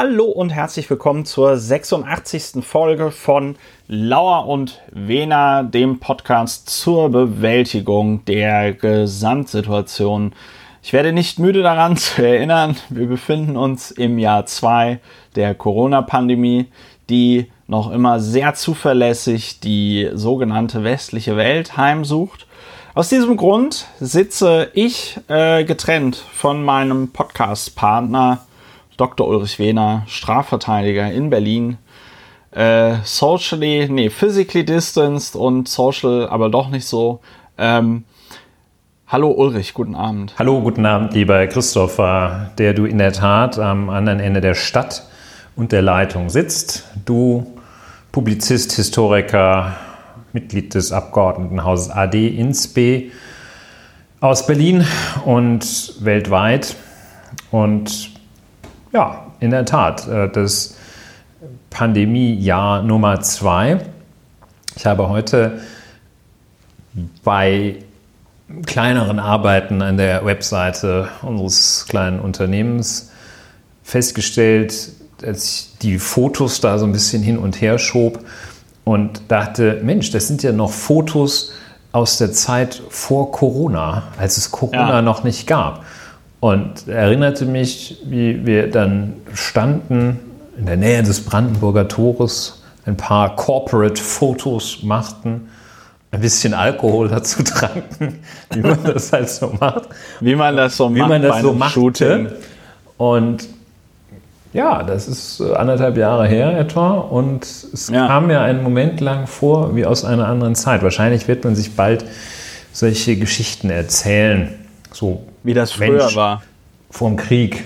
Hallo und herzlich willkommen zur 86. Folge von Lauer und Wena, dem Podcast zur Bewältigung der Gesamtsituation. Ich werde nicht müde daran zu erinnern, wir befinden uns im Jahr 2 der Corona-Pandemie, die noch immer sehr zuverlässig die sogenannte westliche Welt heimsucht. Aus diesem Grund sitze ich äh, getrennt von meinem Podcast-Partner Dr. Ulrich Wehner, Strafverteidiger in Berlin. Äh, socially, nee, physically distanced und social, aber doch nicht so. Ähm, hallo Ulrich, guten Abend. Hallo, guten Abend, lieber Christopher, der du in der Tat am anderen Ende der Stadt und der Leitung sitzt. Du Publizist, Historiker, Mitglied des Abgeordnetenhauses AD INSB aus Berlin und weltweit. Und ja, in der Tat, äh, das Pandemiejahr Nummer zwei. Ich habe heute bei kleineren Arbeiten an der Webseite unseres kleinen Unternehmens festgestellt, als ich die Fotos da so ein bisschen hin und her schob und dachte, Mensch, das sind ja noch Fotos aus der Zeit vor Corona, als es Corona ja. noch nicht gab. Und erinnerte mich, wie wir dann standen in der Nähe des Brandenburger Tores, ein paar Corporate-Fotos machten, ein bisschen Alkohol dazu tranken, wie man das halt so macht. Wie man das so wie macht. Man das so macht. Und ja, das ist anderthalb Jahre her etwa und es ja. kam mir einen Moment lang vor wie aus einer anderen Zeit. Wahrscheinlich wird man sich bald solche Geschichten erzählen. So wie das früher Mensch, war. Vor dem Krieg,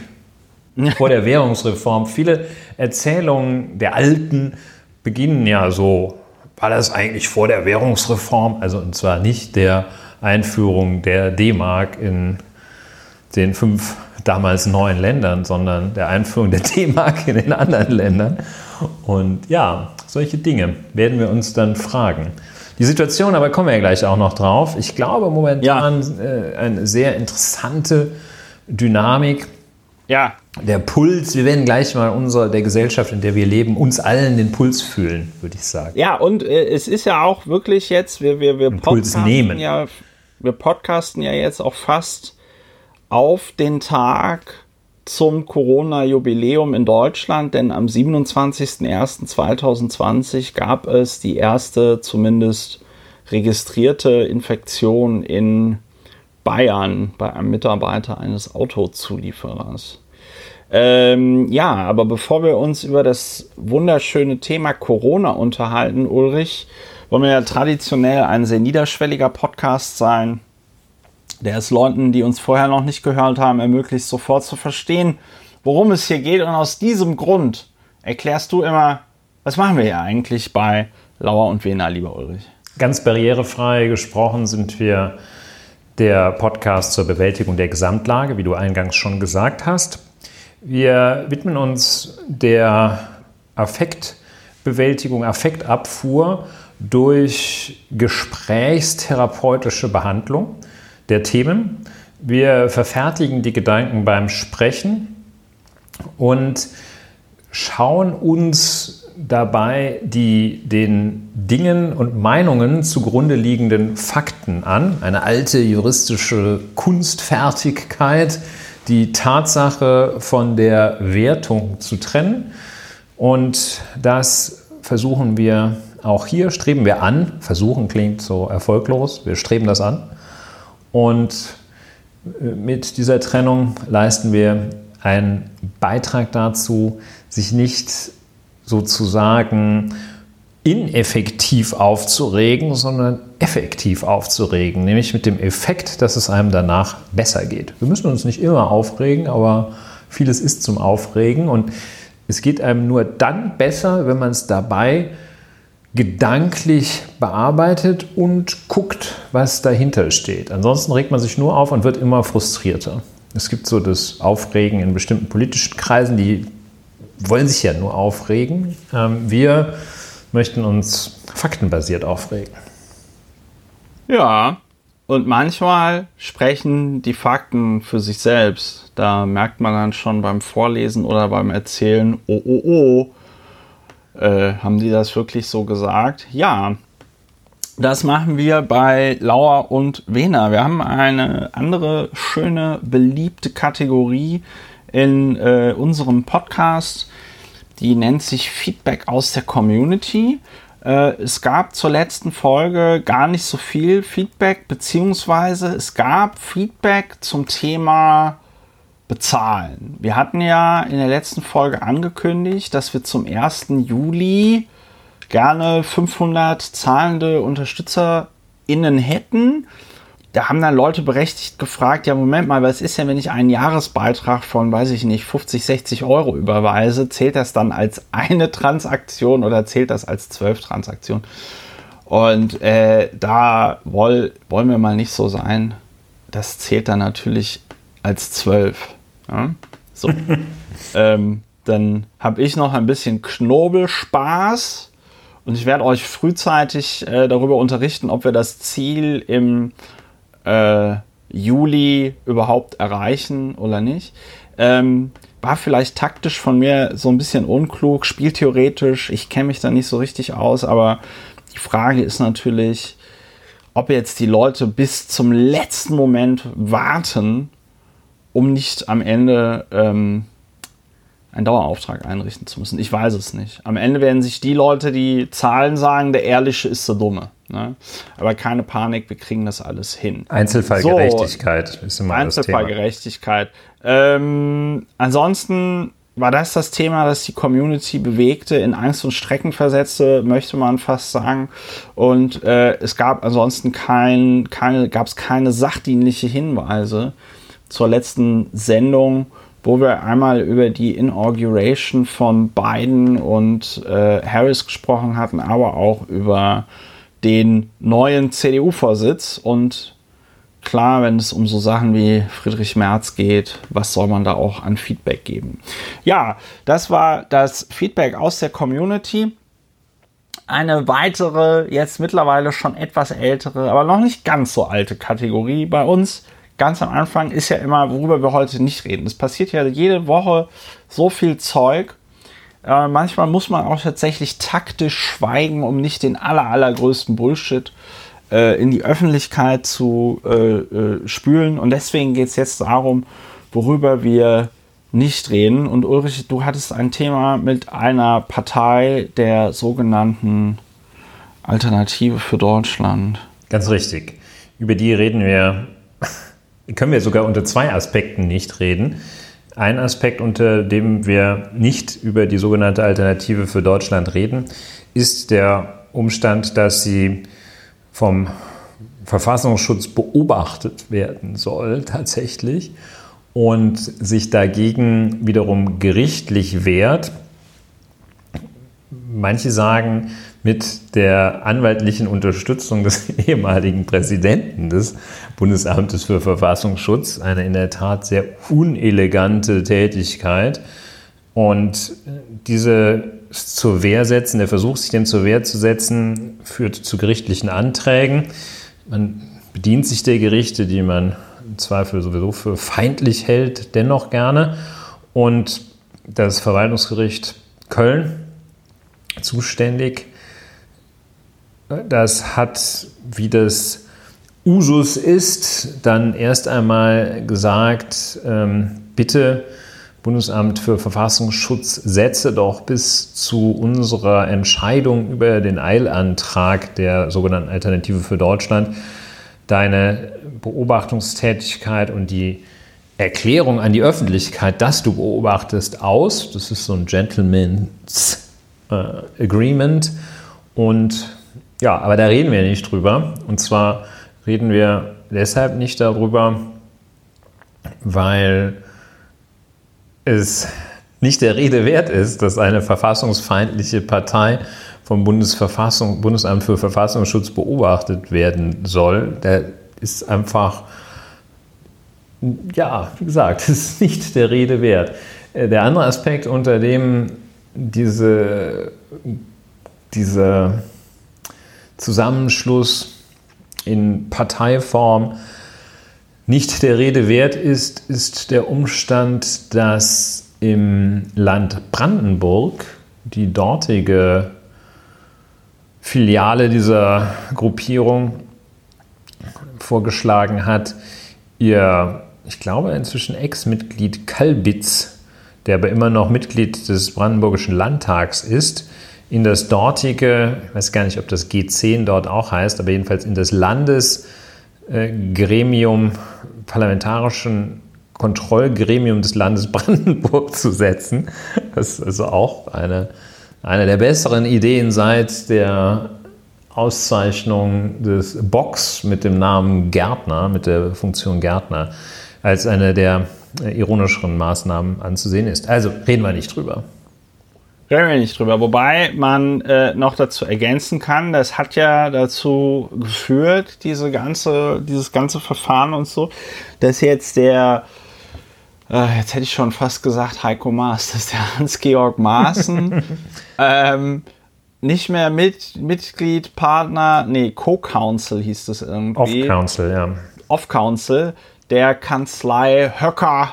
vor der Währungsreform. Viele Erzählungen der Alten beginnen ja so. War das eigentlich vor der Währungsreform? Also und zwar nicht der Einführung der D-Mark in den fünf damals neuen Ländern, sondern der Einführung der D-Mark in den anderen Ländern. Und ja, solche Dinge werden wir uns dann fragen. Die Situation, aber kommen wir ja gleich auch noch drauf. Ich glaube momentan ja. äh, eine sehr interessante Dynamik. Ja. Der Puls, wir werden gleich mal unserer, der Gesellschaft, in der wir leben, uns allen den Puls fühlen, würde ich sagen. Ja, und äh, es ist ja auch wirklich jetzt, wir, wir, wir Puls nehmen. Ja, wir podcasten ja jetzt auch fast auf den Tag zum Corona-Jubiläum in Deutschland, denn am 27.01.2020 gab es die erste zumindest registrierte Infektion in Bayern bei einem Mitarbeiter eines Autozulieferers. Ähm, ja, aber bevor wir uns über das wunderschöne Thema Corona unterhalten, Ulrich, wollen wir ja traditionell ein sehr niederschwelliger Podcast sein der es Leuten, die uns vorher noch nicht gehört haben, ermöglicht, sofort zu verstehen, worum es hier geht. Und aus diesem Grund erklärst du immer, was machen wir hier eigentlich bei Lauer und Wena, lieber Ulrich? Ganz barrierefrei gesprochen sind wir der Podcast zur Bewältigung der Gesamtlage, wie du eingangs schon gesagt hast. Wir widmen uns der Affektbewältigung, Affektabfuhr durch gesprächstherapeutische Behandlung der Themen. Wir verfertigen die Gedanken beim Sprechen und schauen uns dabei die den Dingen und Meinungen zugrunde liegenden Fakten an. Eine alte juristische Kunstfertigkeit, die Tatsache von der Wertung zu trennen. Und das versuchen wir auch hier, streben wir an. Versuchen klingt so erfolglos, wir streben das an. Und äh, mit dieser Trennung leisten wir einen Beitrag dazu, sich nicht sozusagen ineffektiv aufzuregen, sondern effektiv aufzuregen, nämlich mit dem Effekt, dass es einem danach besser geht. Wir müssen uns nicht immer aufregen, aber vieles ist zum Aufregen und es geht einem nur dann besser, wenn man es dabei gedanklich bearbeitet und guckt, was dahinter steht. Ansonsten regt man sich nur auf und wird immer frustrierter. Es gibt so das Aufregen in bestimmten politischen Kreisen, die wollen sich ja nur aufregen. Ähm, wir möchten uns faktenbasiert aufregen. Ja, Und manchmal sprechen die Fakten für sich selbst. Da merkt man dann schon beim Vorlesen oder beim Erzählen, oh, oh, oh, äh, haben die das wirklich so gesagt? Ja, das machen wir bei Lauer und Wena. Wir haben eine andere schöne, beliebte Kategorie in äh, unserem Podcast. Die nennt sich Feedback aus der Community. Äh, es gab zur letzten Folge gar nicht so viel Feedback, beziehungsweise es gab Feedback zum Thema bezahlen. Wir hatten ja in der letzten Folge angekündigt, dass wir zum 1. Juli gerne 500 zahlende UnterstützerInnen hätten. Da haben dann Leute berechtigt gefragt, ja Moment mal, was ist denn, wenn ich einen Jahresbeitrag von, weiß ich nicht, 50, 60 Euro überweise? Zählt das dann als eine Transaktion oder zählt das als zwölf Transaktionen? Und äh, da woll, wollen wir mal nicht so sein. Das zählt dann natürlich als zwölf. Ja? So. ähm, dann habe ich noch ein bisschen Knobelspaß und ich werde euch frühzeitig äh, darüber unterrichten, ob wir das Ziel im äh, Juli überhaupt erreichen oder nicht. Ähm, war vielleicht taktisch von mir so ein bisschen unklug, spieltheoretisch. Ich kenne mich da nicht so richtig aus, aber die Frage ist natürlich, ob jetzt die Leute bis zum letzten Moment warten um nicht am Ende ähm, einen Dauerauftrag einrichten zu müssen. Ich weiß es nicht. Am Ende werden sich die Leute, die Zahlen sagen, der Ehrliche ist der Dumme. Ne? Aber keine Panik, wir kriegen das alles hin. Einzelfallgerechtigkeit so, ist immer Einzelfallgerechtigkeit. Ähm, ansonsten war das das Thema, das die Community bewegte, in Angst und Strecken versetzte, möchte man fast sagen. Und äh, es gab ansonsten kein, keine, gab es keine sachdienliche Hinweise zur letzten Sendung, wo wir einmal über die Inauguration von Biden und äh, Harris gesprochen hatten, aber auch über den neuen CDU-Vorsitz. Und klar, wenn es um so Sachen wie Friedrich Merz geht, was soll man da auch an Feedback geben? Ja, das war das Feedback aus der Community. Eine weitere, jetzt mittlerweile schon etwas ältere, aber noch nicht ganz so alte Kategorie bei uns ganz am Anfang ist ja immer, worüber wir heute nicht reden. Es passiert ja jede Woche so viel Zeug. Äh, manchmal muss man auch tatsächlich taktisch schweigen, um nicht den aller, allergrößten Bullshit äh, in die Öffentlichkeit zu äh, äh spülen. Und deswegen geht es jetzt darum, worüber wir nicht reden. Und Ulrich, du hattest ein Thema mit einer Partei der sogenannten Alternative für Deutschland. Ganz richtig. Über die reden wir können wir sogar unter zwei Aspekten nicht reden. Ein Aspekt, unter dem wir nicht über die sogenannte Alternative für Deutschland reden, ist der Umstand, dass sie vom Verfassungsschutz beobachtet werden soll tatsächlich und sich dagegen wiederum gerichtlich wehrt. Manche sagen, mit der anwaltlichen Unterstützung des ehemaligen Präsidenten des Bundesamtes für Verfassungsschutz. Eine in der Tat sehr unelegante Tätigkeit. Und diese zur Wehr setzen, der Versuch, sich dem zur Wehr zu setzen, führt zu gerichtlichen Anträgen. Man bedient sich der Gerichte, die man im Zweifel sowieso für feindlich hält, dennoch gerne. Und das Verwaltungsgericht Köln, zuständig, das hat, wie das Usus ist, dann erst einmal gesagt, ähm, bitte Bundesamt für Verfassungsschutz, setze doch bis zu unserer Entscheidung über den Eilantrag der sogenannten Alternative für Deutschland deine Beobachtungstätigkeit und die Erklärung an die Öffentlichkeit, dass du beobachtest, aus. Das ist so ein Gentleman's äh, Agreement. Und ja, aber da reden wir nicht drüber. Und zwar reden wir deshalb nicht darüber, weil es nicht der Rede wert ist, dass eine verfassungsfeindliche Partei vom Bundesverfassung, Bundesamt für Verfassungsschutz beobachtet werden soll. Der ist einfach, ja, wie gesagt, ist nicht der Rede wert. Äh, der andere Aspekt, unter dem diese, diese Zusammenschluss in Parteiform nicht der Rede wert ist, ist der Umstand, dass im Land Brandenburg die dortige Filiale dieser Gruppierung vorgeschlagen hat, ihr, ich glaube inzwischen Ex-Mitglied Kalbitz, der aber immer noch Mitglied des Brandenburgischen Landtags ist, in das dortige, ich weiß gar nicht, ob das G10 dort auch heißt, aber jedenfalls in das Landesgremium, parlamentarischen Kontrollgremium des Landes Brandenburg zu setzen. Das ist also auch eine, eine der besseren Ideen seit der Auszeichnung des Box mit dem Namen Gärtner, mit der Funktion Gärtner, als eine der ironischeren Maßnahmen anzusehen ist. Also reden wir nicht drüber. Reden wir nicht drüber. Wobei man äh, noch dazu ergänzen kann, das hat ja dazu geführt, diese ganze, dieses ganze Verfahren und so, dass jetzt der, äh, jetzt hätte ich schon fast gesagt Heiko Maas, dass der Hans-Georg Maaßen ähm, nicht mehr mit, Mitglied, Partner, nee, Co-Counsel hieß das irgendwie. Off-Counsel, ja. Off-Counsel der Kanzlei Höcker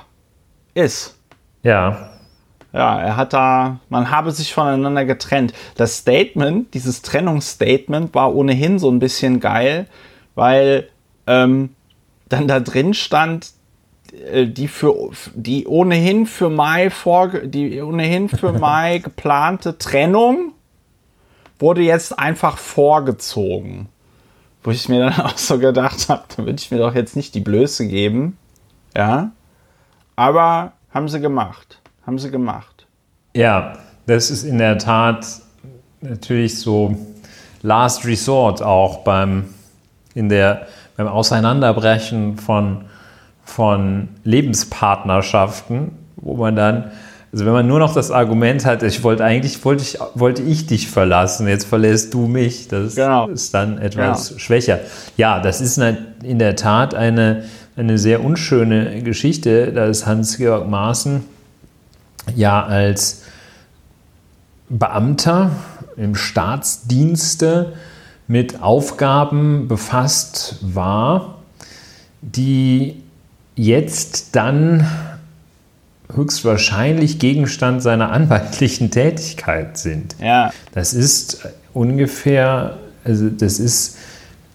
ist. Ja. Ja, er hat da, man habe sich voneinander getrennt. Das Statement, dieses Trennungsstatement war ohnehin so ein bisschen geil, weil ähm, dann da drin stand, äh, die für die ohnehin für Mai vorge die ohnehin für Mai geplante Trennung wurde jetzt einfach vorgezogen. Wo ich mir dann auch so gedacht habe, da würde ich mir doch jetzt nicht die Blöße geben. Ja. Aber haben sie gemacht haben sie gemacht. Ja, das ist in der Tat natürlich so Last Resort auch beim, in der, beim Auseinanderbrechen von, von Lebenspartnerschaften, wo man dann, also wenn man nur noch das Argument hat, ich wollte eigentlich, wollte ich, wollte ich dich verlassen, jetzt verlässt du mich, das genau. ist dann etwas genau. schwächer. Ja, das ist in der Tat eine, eine sehr unschöne Geschichte, dass Hans-Georg Maaßen ja als Beamter im Staatsdienste mit Aufgaben befasst war, die jetzt dann höchstwahrscheinlich Gegenstand seiner anwaltlichen Tätigkeit sind. Ja. Das ist ungefähr, also das ist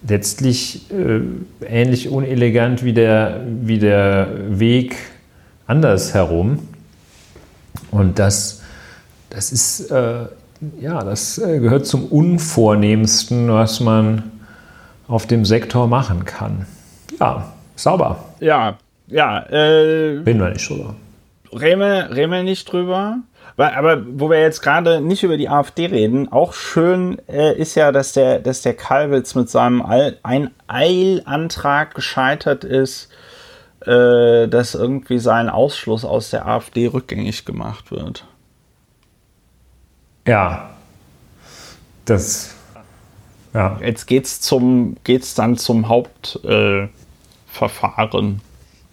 letztlich äh, ähnlich unelegant wie der, wie der Weg andersherum. Und das, das ist, äh, ja, das äh, gehört zum Unvornehmsten, was man auf dem Sektor machen kann. Ja, sauber. Ja, ja. Äh, Reden wir nicht drüber. Reden wir, reden wir nicht drüber. Aber wo wir jetzt gerade nicht über die AfD reden, auch schön äh, ist ja, dass der, dass der Kalwitz mit seinem All, ein Eilantrag gescheitert ist, äh, dass irgendwie sein Ausschluss aus der AfD rückgängig gemacht wird. Ja. Das. Ja. Jetzt geht's zum, geht's dann zum Hauptverfahren.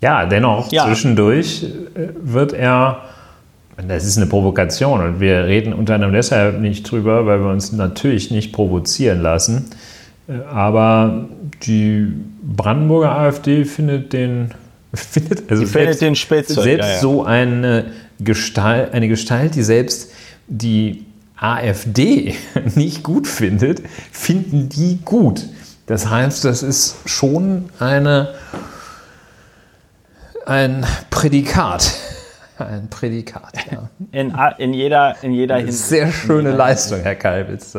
Äh, ja, dennoch ja. zwischendurch äh, wird er. Das ist eine Provokation und wir reden unter anderem deshalb nicht drüber, weil wir uns natürlich nicht provozieren lassen. Äh, aber die Brandenburger AfD findet den findet, also findet den Spitze. Selbst ja, ja. so eine Gestalt, eine Gestalt, die selbst die AfD nicht gut findet, finden die gut. Das heißt, das ist schon eine, ein Prädikat. Ein Prädikat, ja. In, in jeder, in jeder Hinsicht. Sehr schöne Leistung, Herr Kalbitz.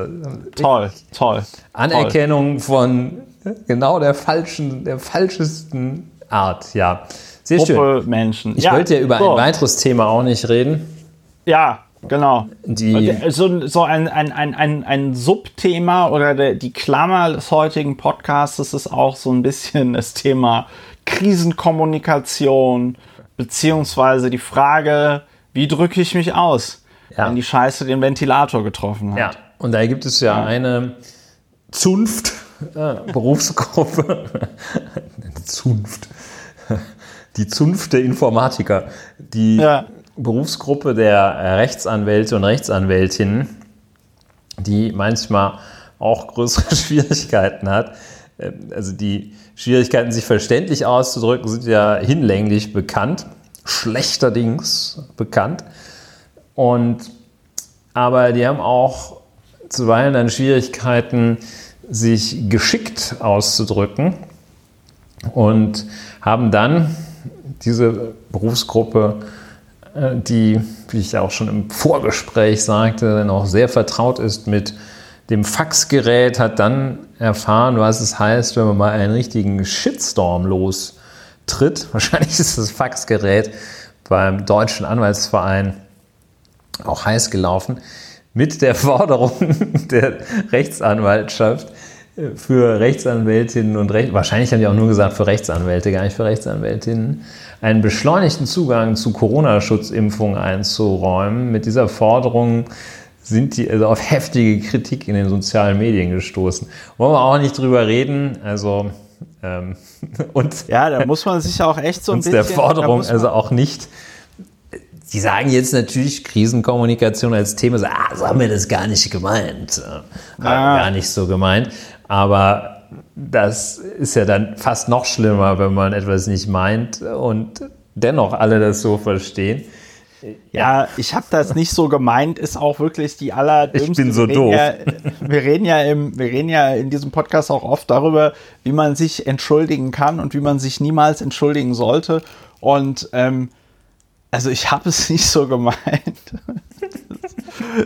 Toll, toll. Anerkennung toll. von genau der falschen, der falschesten Art, ja. Sehr Gruppe schön. Menschen. Ich ja, wollte ja über so. ein weiteres Thema auch nicht reden. Ja, genau. Die so, so ein, ein, ein, ein, ein Subthema oder der, die Klammer des heutigen Podcasts ist auch so ein bisschen das Thema Krisenkommunikation, beziehungsweise die Frage, wie drücke ich mich aus, ja. wenn die Scheiße den Ventilator getroffen hat. Ja, und da gibt es ja, ja. eine Zunft, äh, Berufsgruppe, Zunft, die Zunft der Informatiker, die ja. Berufsgruppe der Rechtsanwälte und Rechtsanwältinnen, die manchmal auch größere Schwierigkeiten hat, äh, also die Schwierigkeiten, sich verständlich auszudrücken, sind ja hinlänglich bekannt, schlechterdings bekannt. Und, aber die haben auch zuweilen dann Schwierigkeiten, sich geschickt auszudrücken und haben dann diese Berufsgruppe, äh, die, wie ich auch schon im Vorgespräch sagte, auch sehr vertraut ist mit dem Faxgerät, hat dann erfahren, was es heißt, wenn man mal einen richtigen Shitstorm lostritt. Wahrscheinlich ist das Faxgerät beim Deutschen Anwaltsverein auch heiß gelaufen, mit der Forderung der Rechtsanwaltschaft für Rechtsanwältinnen und Recht, wahrscheinlich haben die auch nur gesagt für Rechtsanwälte, gar nicht für Rechtsanwältinnen, einen beschleunigten Zugang zu Corona-Schutzimpfungen einzuräumen. Mit dieser Forderung sind die also auf heftige Kritik in den sozialen Medien gestoßen. Wollen wir auch nicht drüber reden. Also ähm, und ja, da muss man sich auch echt so ein bisschen der Forderung also auch nicht. Die sagen jetzt natürlich Krisenkommunikation als Thema, so, ah, so haben wir das gar nicht gemeint. Äh, ah. Gar nicht so gemeint. Aber das ist ja dann fast noch schlimmer, wenn man etwas nicht meint und dennoch alle das so verstehen. Ja, ich habe das nicht so gemeint, ist auch wirklich die allerdümmste. Ich bin so wir doof. Ja, wir, reden ja im, wir reden ja in diesem Podcast auch oft darüber, wie man sich entschuldigen kann und wie man sich niemals entschuldigen sollte. Und ähm, also ich habe es nicht so gemeint.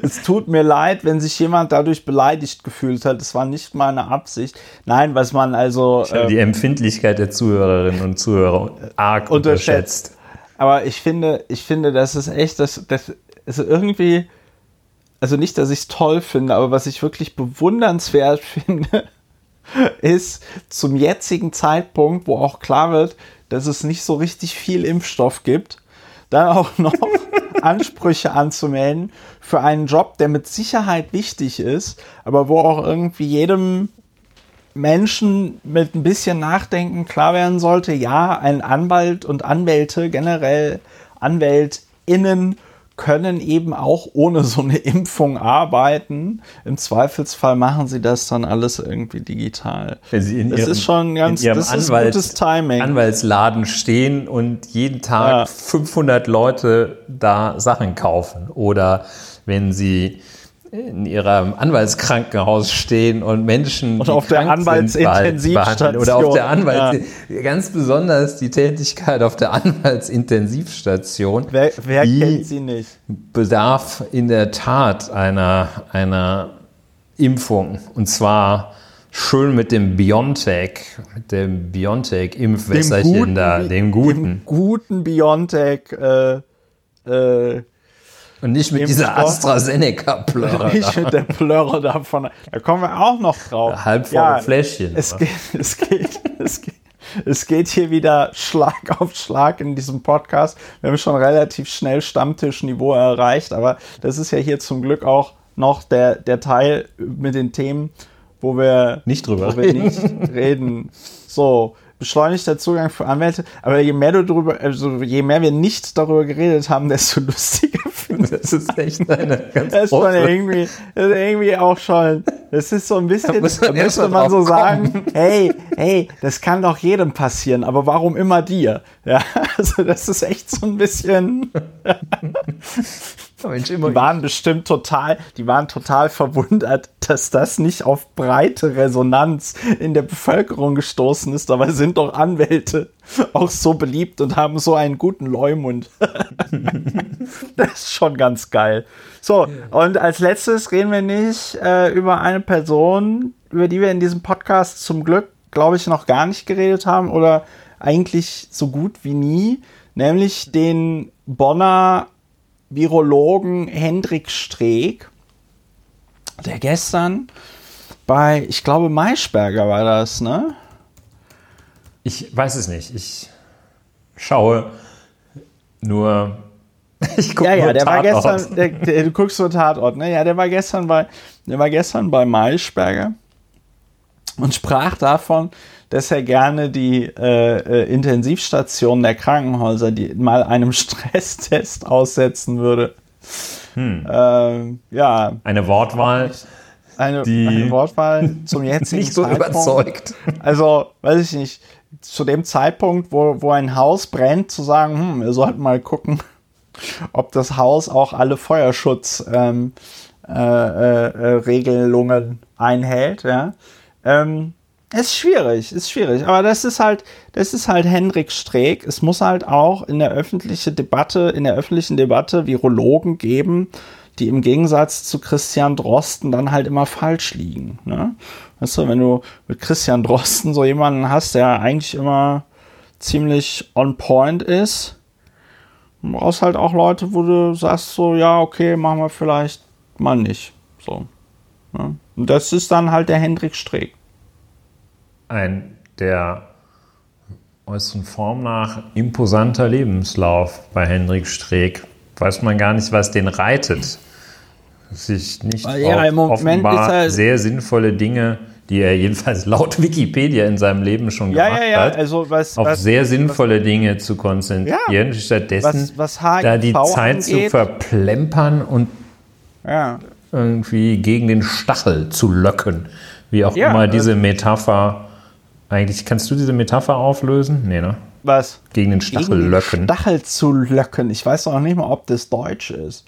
Es tut mir leid, wenn sich jemand dadurch beleidigt gefühlt hat. Das war nicht meine Absicht. Nein, was man also. Ich habe die ähm, Empfindlichkeit der Zuhörerinnen und Zuhörer arg unterschätzt. Aber ich finde, ich finde, das ist echt, das, das ist irgendwie, also nicht, dass ich es toll finde, aber was ich wirklich bewundernswert finde, ist zum jetzigen Zeitpunkt, wo auch klar wird, dass es nicht so richtig viel Impfstoff gibt, dann auch noch Ansprüche anzumelden für einen Job, der mit Sicherheit wichtig ist, aber wo auch irgendwie jedem Menschen mit ein bisschen Nachdenken klar werden sollte, ja, ein Anwalt und Anwälte, generell AnwältInnen, können eben auch ohne so eine Impfung arbeiten. Im Zweifelsfall machen sie das dann alles irgendwie digital. Wenn sie in das ihrem, ist schon ganz in das Anwalt, gutes Timing. Anwaltsladen stehen und jeden Tag ja. 500 Leute da Sachen kaufen. Oder wenn sie in ihrem Anwaltskrankenhaus stehen und Menschen und auf der Anwaltsintensivstation oder auf der Anwalts ja. ganz besonders die Tätigkeit auf der Anwaltsintensivstation. Wer, wer kennt sie nicht? Bedarf in der Tat einer einer Impfung und zwar schön mit dem Biontech, mit dem Biontech-Impfwässerchen da, dem guten, dem guten Biontech. Äh, äh, und nicht mit dieser AstraZeneca-Plörre. Nicht mit der Plörre davon. Da kommen wir auch noch drauf. Halbvolle ja, Fläschchen. Es geht, es, geht, es, geht, es geht hier wieder Schlag auf Schlag in diesem Podcast. Wir haben schon relativ schnell Stammtischniveau erreicht, aber das ist ja hier zum Glück auch noch der, der Teil mit den Themen, wo wir nicht drüber reden. Wir nicht reden. So, beschleunigter Zugang für Anwälte. Aber je mehr du darüber, also je mehr wir nicht darüber geredet haben, desto lustiger Das ist echt eine ganz das ist schon irgendwie, das ist irgendwie auch schon, das ist so ein bisschen, da, muss man da müsste man so sagen, hey, hey, das kann doch jedem passieren, aber warum immer dir? Ja, also das ist echt so ein bisschen. Mensch, die waren bestimmt total, die waren total verwundert, dass das nicht auf breite Resonanz in der Bevölkerung gestoßen ist. Dabei sind doch Anwälte auch so beliebt und haben so einen guten Leumund. das ist schon ganz geil. So, und als letztes reden wir nicht äh, über eine Person, über die wir in diesem Podcast zum Glück, glaube ich, noch gar nicht geredet haben oder eigentlich so gut wie nie, nämlich den Bonner Virologen Hendrik Streeck, der gestern bei, ich glaube, Maischberger war das, ne? Ich weiß es nicht. Ich schaue nur. Ich gucke ja, ja, der Tatort. war gestern, der, der, du guckst nur Tatort, ne? Ja, der war gestern bei, der war gestern bei Maischberger und sprach davon, dass er gerne die äh, äh, Intensivstationen der Krankenhäuser die mal einem Stresstest aussetzen würde. Hm. Ähm, ja. Eine Wortwahl, eine, eine Wortwahl zum jetzigen nicht so Zeitpunkt. überzeugt. Also, weiß ich nicht, zu dem Zeitpunkt, wo, wo ein Haus brennt, zu sagen, hm, wir sollten mal gucken, ob das Haus auch alle Feuerschutzregelungen ähm, äh, äh, Regelungen einhält, ja. Ähm, ist schwierig, ist schwierig. Aber das ist halt, das ist halt Henrik Streeck. Es muss halt auch in der öffentlichen Debatte, in der öffentlichen Debatte Virologen geben, die im Gegensatz zu Christian Drosten dann halt immer falsch liegen. Ne? Weißt du, wenn du mit Christian Drosten so jemanden hast, der eigentlich immer ziemlich on point ist, du brauchst halt auch Leute, wo du sagst so, ja, okay, machen wir vielleicht mal nicht. So. Ne? Und das ist dann halt der Hendrik Streeck ein der äußeren Form nach imposanter Lebenslauf bei Hendrik Streeck. Weiß man gar nicht, was den reitet. Sich nicht ja, auf offenbar sehr sinnvolle Dinge, die er jedenfalls laut Wikipedia in seinem Leben schon ja, gemacht ja, hat, also was, auf was, sehr sinnvolle was, Dinge zu konzentrieren, stattdessen da die Zeit angeht. zu verplempern und irgendwie gegen den Stachel zu löcken. Wie auch immer diese Metapher eigentlich, kannst du diese Metapher auflösen? Nee, ne? Was? Gegen den Stachel Gegen den löcken. Stachel zu löcken. Ich weiß noch nicht mal, ob das Deutsch ist.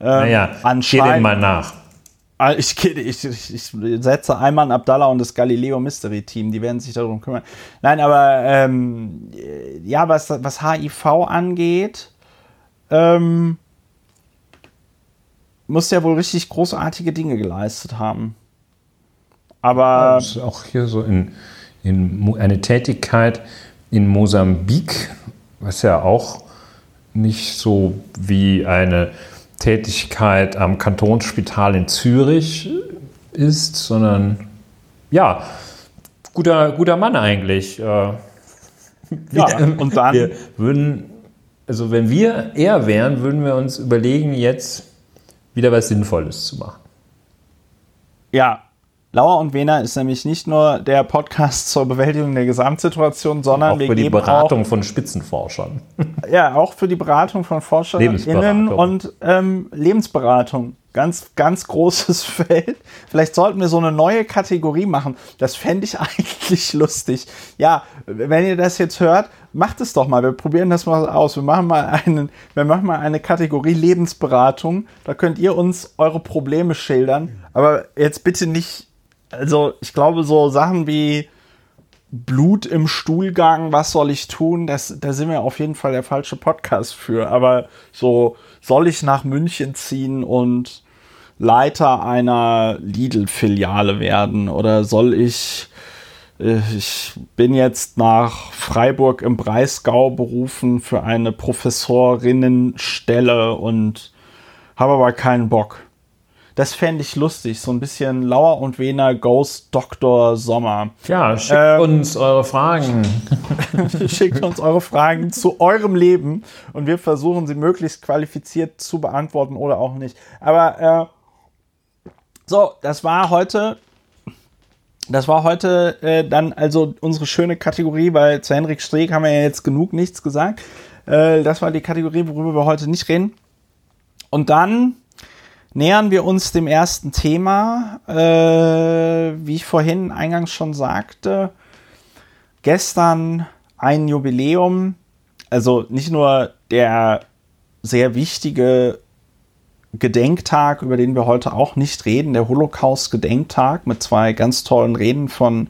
Ähm, naja, geh dem mal nach. Ah, ich, ich, ich, ich setze Ayman Abdallah und das Galileo Mystery Team, die werden sich darum kümmern. Nein, aber ähm, ja, was, was HIV angeht, ähm, muss ja wohl richtig großartige Dinge geleistet haben. Aber. Ja, auch hier so in, in eine Tätigkeit in Mosambik, was ja auch nicht so wie eine Tätigkeit am Kantonsspital in Zürich ist, sondern ja, guter, guter Mann eigentlich. Äh, ja, und dann. Wir würden, also wenn wir er wären, würden wir uns überlegen, jetzt wieder was Sinnvolles zu machen. Ja, Lauer und Wena ist nämlich nicht nur der Podcast zur Bewältigung der Gesamtsituation, sondern auch wir für die Beratung auch, von Spitzenforschern. Ja, auch für die Beratung von ForscherInnen und ähm, Lebensberatung. Ganz, ganz großes Feld. Vielleicht sollten wir so eine neue Kategorie machen. Das fände ich eigentlich lustig. Ja, wenn ihr das jetzt hört, macht es doch mal. Wir probieren das mal aus. Wir machen mal einen, wir machen mal eine Kategorie Lebensberatung. Da könnt ihr uns eure Probleme schildern. Aber jetzt bitte nicht also ich glaube, so Sachen wie Blut im Stuhlgang, was soll ich tun? Das, da sind wir auf jeden Fall der falsche Podcast für. Aber so, soll ich nach München ziehen und Leiter einer Lidl-Filiale werden? Oder soll ich, äh, ich bin jetzt nach Freiburg im Breisgau berufen für eine Professorinnenstelle und habe aber keinen Bock. Das fände ich lustig. So ein bisschen Lauer und Wener Ghost Dr. Sommer. Ja, schickt ähm, uns eure Fragen. schickt uns eure Fragen zu eurem Leben und wir versuchen sie möglichst qualifiziert zu beantworten oder auch nicht. Aber äh, so, das war heute. Das war heute äh, dann also unsere schöne Kategorie, weil zu Henrik Streeck haben wir ja jetzt genug nichts gesagt. Äh, das war die Kategorie, worüber wir heute nicht reden. Und dann nähern wir uns dem ersten Thema. Äh, wie ich vorhin eingangs schon sagte, gestern ein Jubiläum, also nicht nur der sehr wichtige Gedenktag, über den wir heute auch nicht reden, der Holocaust-Gedenktag mit zwei ganz tollen Reden von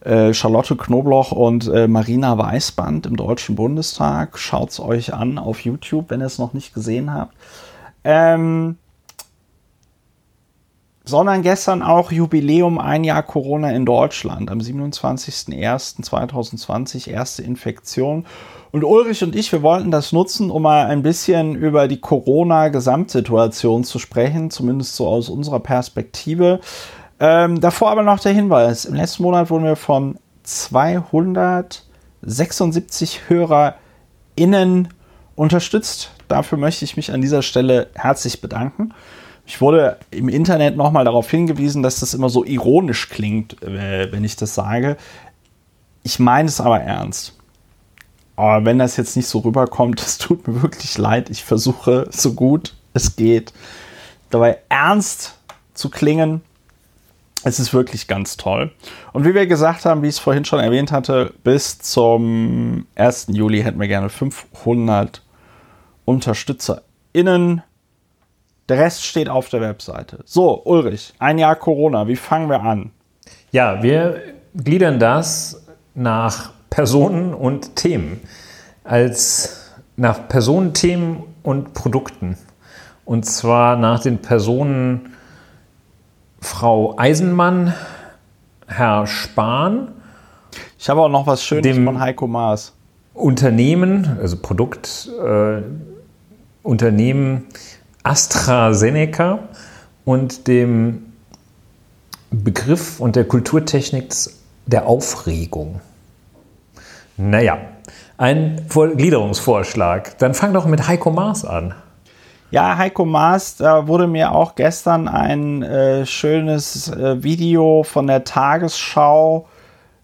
äh, Charlotte Knobloch und äh, Marina Weißband im Deutschen Bundestag. Schaut's euch an auf YouTube, wenn ihr es noch nicht gesehen habt. Ähm, sondern gestern auch Jubiläum ein Jahr Corona in Deutschland. Am 27.01.2020 erste Infektion. Und Ulrich und ich, wir wollten das nutzen, um mal ein bisschen über die Corona-Gesamtsituation zu sprechen, zumindest so aus unserer Perspektive. Ähm, davor aber noch der Hinweis. Im letzten Monat wurden wir von 276 HörerInnen unterstützt. Dafür möchte ich mich an dieser Stelle herzlich bedanken. Ich wurde im Internet nochmal darauf hingewiesen, dass das immer so ironisch klingt, äh, wenn ich das sage. Ich meine es aber ernst. Aber wenn das jetzt nicht so rüberkommt, es tut mir wirklich leid. Ich versuche so gut es geht, dabei ernst zu klingen. Es ist wirklich ganz toll. Und wie wir gesagt haben, wie ich es vorhin schon erwähnt hatte, bis zum 1. Juli hätten wir gerne 500 UnterstützerInnen. Der Rest steht auf der Webseite. So, Ulrich, ein Jahr Corona, wie fangen wir an? Ja, wir gliedern das nach Personen und Themen. Als nach Personen, Themen und Produkten. Und zwar nach den Personen Frau Eisenmann, Herr Spahn. Ich habe auch noch was Schönes von Heiko Maas. Unternehmen, also Produkt, äh, Unternehmen AstraZeneca und dem Begriff und der Kulturtechnik der Aufregung. Naja, ein Gliederungsvorschlag. Dann fang doch mit Heiko Maas an. Ja, Heiko Maas, da wurde mir auch gestern ein äh, schönes äh, Video von der Tagesschau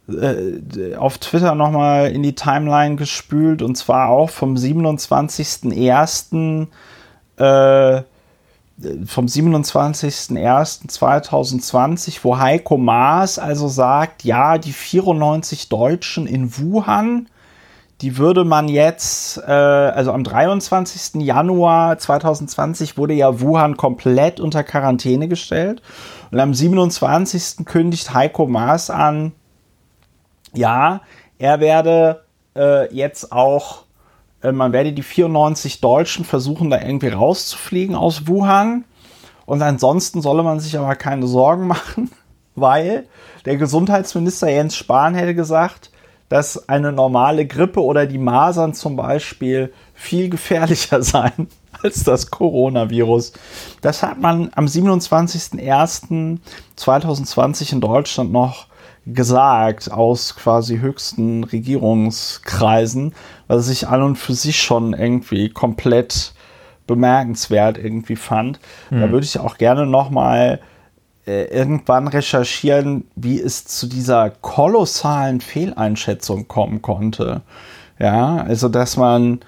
äh, auf Twitter nochmal in die Timeline gespült und zwar auch vom 27.01. Äh, vom 27.01.2020, wo Heiko Maas also sagt, ja, die 94 Deutschen in Wuhan die würde man jetzt, äh, also am 23. Januar 2020 wurde ja Wuhan komplett unter Quarantäne gestellt. Und am 27. kündigt Heiko Maas an, ja, er werde äh, jetzt auch, man werde die 94 Deutschen versuchen, da irgendwie rauszufliegen aus Wuhan. Und ansonsten solle man sich aber keine Sorgen machen, weil der Gesundheitsminister Jens Spahn hätte gesagt, dass eine normale Grippe oder die Masern zum Beispiel viel gefährlicher seien als das Coronavirus. Das hat man am 27.01.2020 in Deutschland noch gesagt aus quasi höchsten Regierungskreisen, was ich an und für sich schon irgendwie komplett bemerkenswert irgendwie fand. Mhm. Da hm. würde ich auch gerne noch mal äh, irgendwann recherchieren, wie es zu dieser kolossalen Fehleinschätzung kommen konnte. Ja, also dass man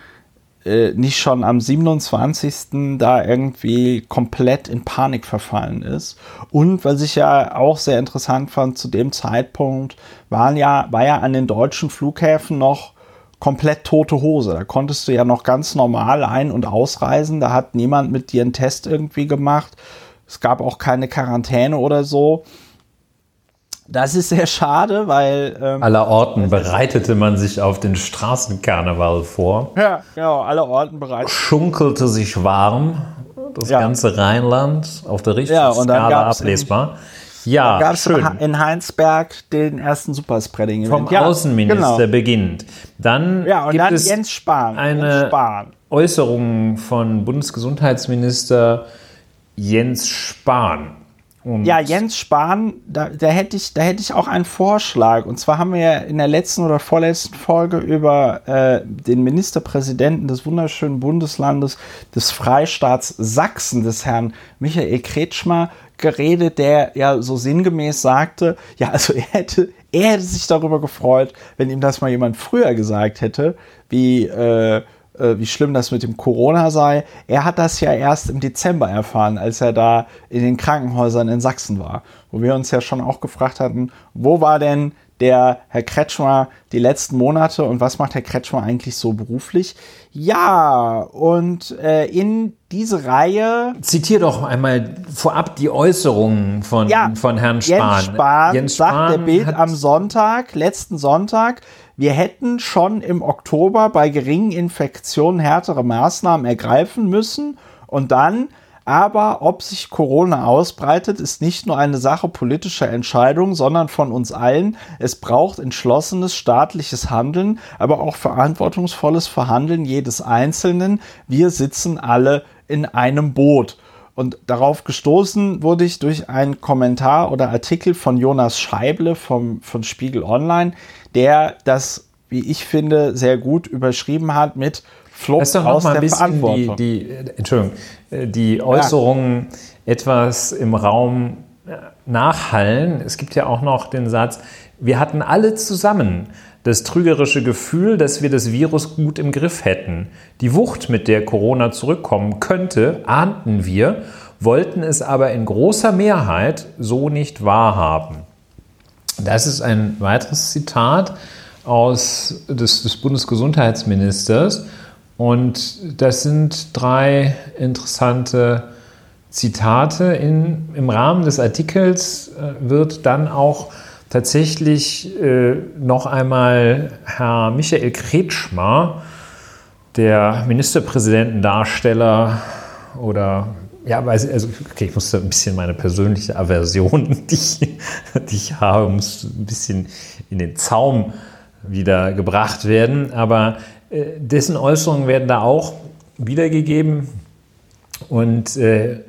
äh, nicht schon am 27. da irgendwie komplett in Panik verfallen ist. Und was ich ja auch sehr interessant fand, zu dem Zeitpunkt waren ja, war ja an den deutschen Flughäfen noch komplett tote Hose. Da konntest du ja noch ganz normal ein- und ausreisen. Da hat niemand mit dir einen Test irgendwie gemacht. Es gab auch keine Quarantäne oder so. Das ist sehr schade, weil. Ähm, aller Orten bereitete man sich auf den Straßenkarneval vor. Ja, genau, alle Orten bereiteten. Schunkelte sich warm, das ja. ganze Rheinland auf der richtigen ja, Skala ablesbar. In, ja, gab es in Heinsberg den ersten Superspreading. Vom ja, Außenminister genau. beginnt. Dann ja, und gibt dann es Jens Spahn. eine Jens Spahn. Äußerung von Bundesgesundheitsminister Jens Spahn. Und ja, Jens Spahn, da, da, hätte ich, da hätte ich auch einen Vorschlag. Und zwar haben wir ja in der letzten oder vorletzten Folge über äh, den Ministerpräsidenten des wunderschönen Bundeslandes des Freistaats Sachsen, des Herrn Michael Kretschmer, geredet, der ja so sinngemäß sagte, ja, also er hätte, er hätte sich darüber gefreut, wenn ihm das mal jemand früher gesagt hätte, wie äh, wie schlimm das mit dem Corona sei. Er hat das ja erst im Dezember erfahren, als er da in den Krankenhäusern in Sachsen war, wo wir uns ja schon auch gefragt hatten, wo war denn der Herr Kretschmer die letzten Monate und was macht Herr Kretschmer eigentlich so beruflich? Ja, und äh, in diese Reihe. Zitier doch einmal vorab die Äußerungen von, ja, von Herrn Spahn. Jens Spahn, Jens Spahn sagt der Bild am Sonntag, letzten Sonntag, wir hätten schon im Oktober bei geringen Infektionen härtere Maßnahmen ergreifen müssen und dann aber ob sich Corona ausbreitet, ist nicht nur eine Sache politischer Entscheidung, sondern von uns allen. Es braucht entschlossenes staatliches Handeln, aber auch verantwortungsvolles Verhandeln jedes Einzelnen. Wir sitzen alle in einem Boot. Und darauf gestoßen wurde ich durch einen Kommentar oder Artikel von Jonas Scheible vom, von Spiegel Online, der das, wie ich finde, sehr gut überschrieben hat mit Flop aus noch mal ein der Verantwortung. Die, die, Entschuldigung, die Äußerungen ja. etwas im Raum nachhallen. Es gibt ja auch noch den Satz, wir hatten alle zusammen das trügerische Gefühl, dass wir das Virus gut im Griff hätten. Die Wucht, mit der Corona zurückkommen könnte, ahnten wir, wollten es aber in großer Mehrheit so nicht wahrhaben. Das ist ein weiteres Zitat aus des, des Bundesgesundheitsministers. Und das sind drei interessante Zitate. In, Im Rahmen des Artikels äh, wird dann auch tatsächlich äh, noch einmal Herr Michael Kretschmer, der Ministerpräsidentendarsteller oder ja, also, okay, ich musste ein bisschen meine persönliche Aversion, die ich, die ich habe, muss ein bisschen in den Zaum wieder gebracht werden. Aber äh, dessen Äußerungen werden da auch wiedergegeben. Und äh,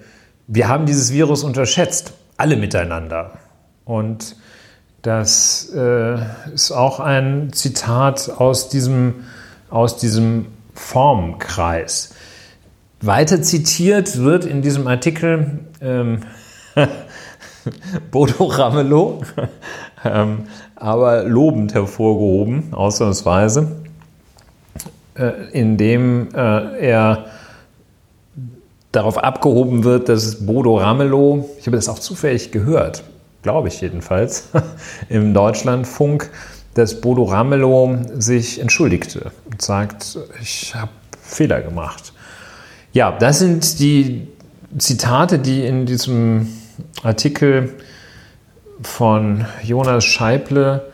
wir haben dieses Virus unterschätzt, alle miteinander. Und das äh, ist auch ein Zitat aus diesem, aus diesem Formkreis. Weiter zitiert wird in diesem Artikel ähm, Bodo Ramelow, ähm, aber lobend hervorgehoben, ausnahmsweise, äh, indem äh, er darauf abgehoben wird, dass Bodo Ramelow, ich habe das auch zufällig gehört, glaube ich jedenfalls, im Deutschlandfunk, dass Bodo Ramelow sich entschuldigte und sagt, ich habe Fehler gemacht. Ja, das sind die Zitate, die in diesem Artikel von Jonas Scheible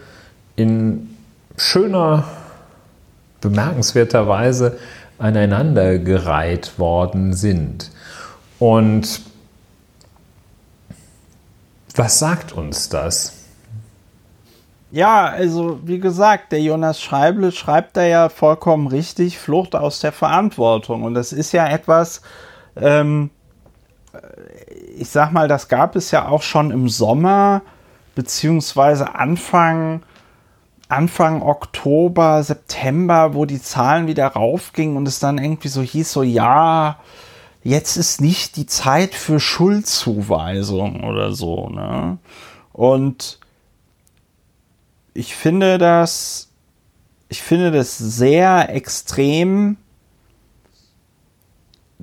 in schöner, bemerkenswerter Weise aneinandergereiht worden sind. Und was sagt uns das? Ja, also wie gesagt, der Jonas Schreible schreibt da ja vollkommen richtig, Flucht aus der Verantwortung. Und das ist ja etwas, ähm, ich sag mal, das gab es ja auch schon im Sommer, beziehungsweise Anfang, Anfang Oktober, September, wo die Zahlen wieder raufgingen und es dann irgendwie so hieß, so ja, jetzt ist nicht die Zeit für Schuldzuweisung oder so. Ne? Und ich finde das, ich finde das sehr extrem,